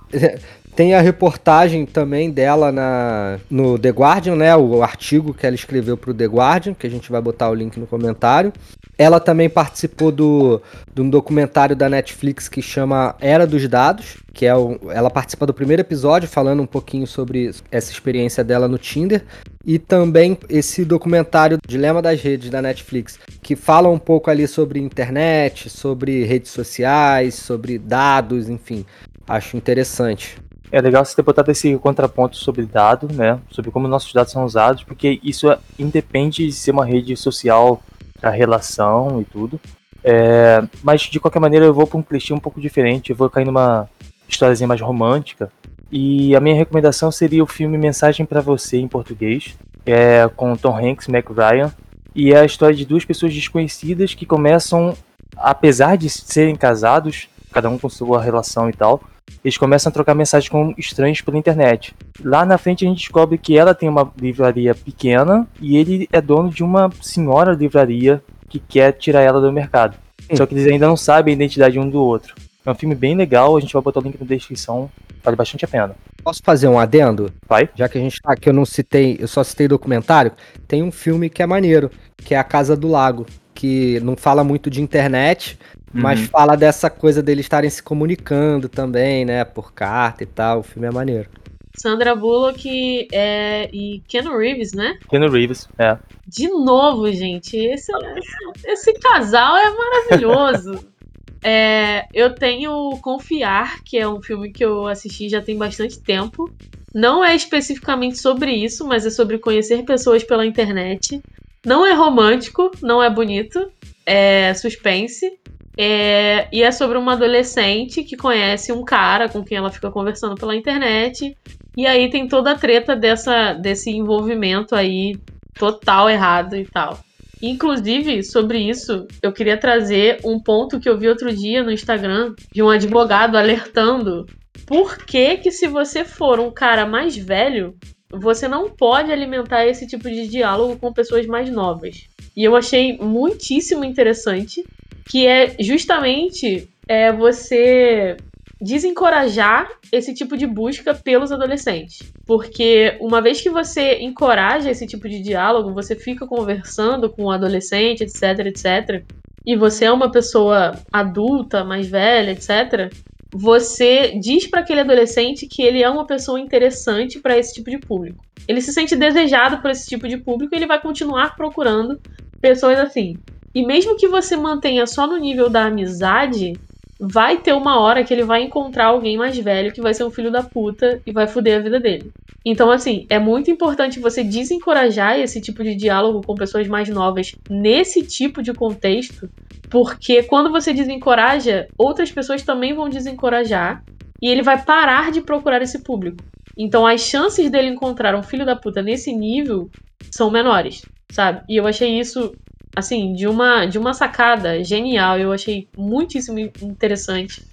Tem a reportagem também dela na, no The Guardian, né? O artigo que ela escreveu para o The Guardian, que a gente vai botar o link no comentário. Ela também participou do, de um documentário da Netflix que chama Era dos Dados, que é o, ela participa do primeiro episódio falando um pouquinho sobre essa experiência dela no Tinder. E também esse documentário Dilema das Redes da Netflix, que fala um pouco ali sobre internet, sobre redes sociais, sobre dados, enfim. Acho interessante. É legal você ter botado esse contraponto sobre dado, né? Sobre como nossos dados são usados, porque isso é- independe de ser uma rede social para relação e tudo. É, mas de qualquer maneira eu vou para um clichê um pouco diferente, eu vou cair numa historiazinha mais romântica. E a minha recomendação seria o filme Mensagem para Você em português, é com Tom Hanks e Mac Ryan. E é a história de duas pessoas desconhecidas que começam, apesar de serem casados, cada um com sua relação e tal, eles começam a trocar mensagens com estranhos pela internet. Lá na frente a gente descobre que ela tem uma livraria pequena e ele é dono de uma senhora livraria que quer tirar ela do mercado. Hum. Só que eles ainda não sabem a identidade um do outro. É um filme bem legal, a gente vai botar o link na descrição, vale bastante a pena. Posso fazer um adendo? Vai? Já que a gente tá aqui, eu não citei, eu só citei documentário. Tem um filme que é maneiro, que é A Casa do Lago, que não fala muito de internet, mas Uhum. fala dessa coisa deles estarem se comunicando também, né, por carta e tal. O filme é maneiro. Sandra Bullock é, e Keanu Reeves, né? Keanu Reeves, é. De novo, gente, esse, esse, esse casal é maravilhoso. É, eu tenho Confiar, que é um filme que eu assisti já tem bastante tempo. Não é especificamente sobre isso, mas é sobre conhecer pessoas pela internet. Não é romântico, não é bonito, é suspense. É, e é sobre uma adolescente que conhece um cara com quem ela fica conversando pela internet. E aí tem toda a treta dessa, desse envolvimento aí total errado e tal. Inclusive, sobre isso, eu queria trazer um ponto que eu vi outro dia no Instagram de um advogado alertando por que que se você for um cara mais velho, você não pode alimentar esse tipo de diálogo com pessoas mais novas. E eu achei muitíssimo interessante, que é justamente é, você desencorajar esse tipo de busca pelos adolescentes. Porque uma vez que você encoraja esse tipo de diálogo, você fica conversando com o adolescente, etc, etc, e você é uma pessoa adulta, mais velha, etc, você diz para aquele adolescente que ele é uma pessoa interessante para esse tipo de público. Ele se sente desejado por esse tipo de público e ele vai continuar procurando pessoas assim. E mesmo que você mantenha só no nível da amizade, vai ter uma hora que ele vai encontrar alguém mais velho que vai ser um filho da puta e vai foder a vida dele. Então, assim, é muito importante você desencorajar esse tipo de diálogo com pessoas mais novas nesse tipo de contexto, porque quando você desencoraja, outras pessoas também vão desencorajar e ele vai parar de procurar esse público. Então, as chances dele encontrar um filho da puta nesse nível são menores, sabe? E eu achei isso assim, de uma, de uma sacada genial. Eu achei muitíssimo interessante.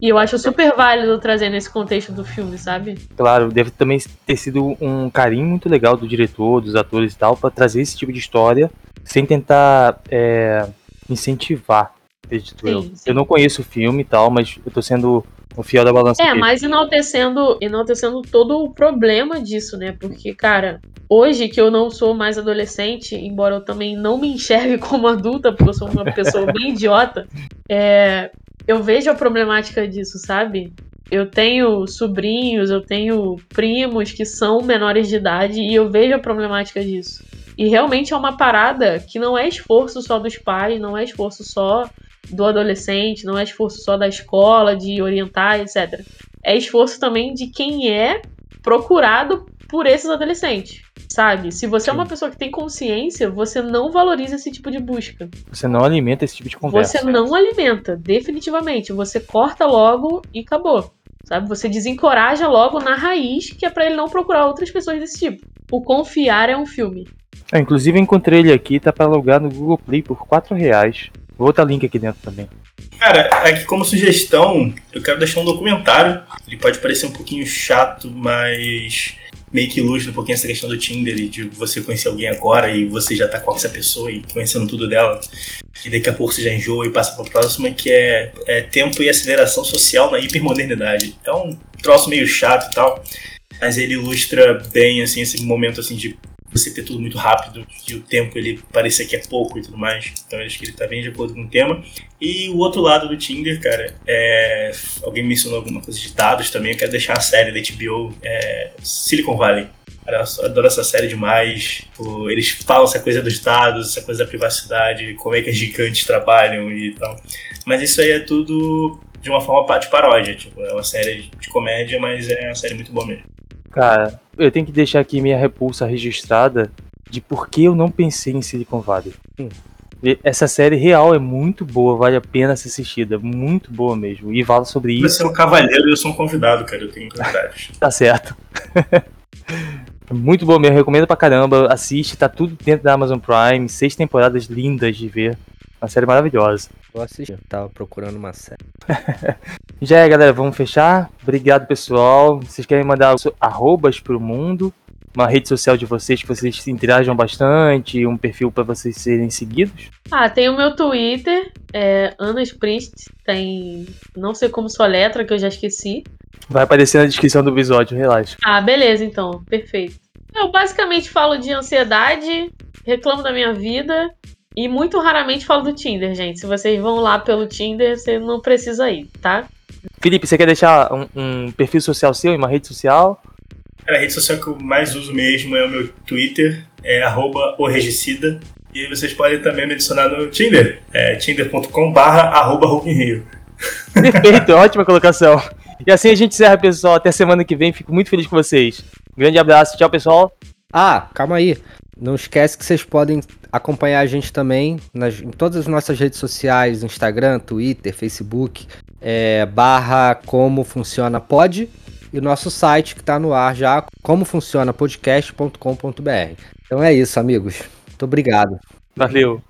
E eu acho super válido trazer nesse contexto do filme, sabe? Claro, deve também ter sido um carinho muito legal do diretor, dos atores e tal, para trazer esse tipo de história sem tentar é, incentivar, acredito sim, eu. Sim. Eu não conheço o filme e tal, mas eu tô sendo o fiel da balança. É, mas enaltecendo, enaltecendo todo o problema disso, né? Porque, cara, hoje que eu não sou mais adolescente, embora eu também não me enxergue como adulta, porque eu sou uma pessoa bem idiota, é, eu vejo a problemática disso, sabe? Eu tenho sobrinhos, eu tenho primos que são menores de idade e eu vejo a problemática disso. E realmente é uma parada que não é esforço só dos pais, não é esforço só do adolescente, não é esforço só da escola de orientar, etc. É esforço também de quem é procurado por esses adolescentes, sabe? Se você Sim. é uma pessoa que tem consciência, você não valoriza esse tipo de busca. Você não alimenta esse tipo de conversa. Você não alimenta, definitivamente. Você corta logo e acabou. Sabe? Você desencoraja logo na raiz, que é para ele não procurar outras pessoas desse tipo. O Confiar é um filme. É, inclusive encontrei ele aqui, tá para alugar no Google Play por 4 reais. Vou botar link aqui dentro também. Cara, aqui como sugestão, eu quero deixar um documentário. Ele pode parecer um pouquinho chato, mas meio que ilustra um pouquinho essa questão do Tinder e de você conhecer alguém agora e você já tá com essa pessoa e conhecendo tudo dela. E daqui a pouco você já enjoa e passa pra próxima, que é, é tempo e aceleração social na hipermodernidade. É um troço meio chato e tal, mas ele ilustra bem assim esse momento assim de você ter tudo muito rápido e o tempo ele parecer que é pouco e tudo mais. Então acho que ele tá bem de acordo com o tema. E o outro lado do Tinder, cara, é... alguém mencionou alguma coisa de dados também. Eu quero deixar a série da HBO é... Silicon Valley. Cara, eu adoro essa série demais. Eles falam essa coisa dos dados, essa coisa da privacidade, como é que as gigantes trabalham e tal. Mas isso aí é tudo de uma forma de paródia. Tipo, é uma série de comédia, mas é uma série muito boa mesmo. Cara, eu tenho que deixar aqui minha repulsa registrada de por que eu não pensei em Silicon Valley. Essa série real é muito boa, vale a pena ser assistida. Muito boa mesmo. E fala sobre isso. Você é um cavaleiro e eu sou um convidado, cara. Eu tenho convidado. tá certo. muito boa mesmo, recomendo pra caramba. Assiste, tá tudo dentro da Amazon Prime. Seis temporadas lindas de ver. Uma série maravilhosa. Vou assistir, tava procurando uma série. Já é, galera, vamos fechar. Obrigado, pessoal. Vocês querem mandar arrobas pro mundo? Uma rede social de vocês que vocês se interajam bastante, um perfil para vocês serem seguidos? Ah, tem o meu Twitter, é Ana Sprint, tem não sei como sua letra, que eu já esqueci. Vai aparecer na descrição do episódio, relaxa. Ah, beleza, então, perfeito. Eu basicamente falo de ansiedade, reclamo da minha vida e muito raramente falo do Tinder, gente. Se vocês vão lá pelo Tinder, você não precisa ir, tá? Felipe, você quer deixar um, um perfil social seu em uma rede social? a rede social que eu mais uso mesmo é o meu Twitter, é arroba regicida. E vocês podem também me adicionar no Tinder, é tinder.com barra Perfeito, ótima colocação. E assim a gente encerra, pessoal. Até semana que vem. Fico muito feliz com vocês. grande abraço. Tchau, pessoal. Ah, calma aí. Não esquece que vocês podem acompanhar a gente também nas, em todas as nossas redes sociais, Instagram, Twitter, Facebook, é, barra como funciona pod e o nosso site que está no ar já, como funciona podcast.com.br. Então é isso, amigos. Muito obrigado. Valeu.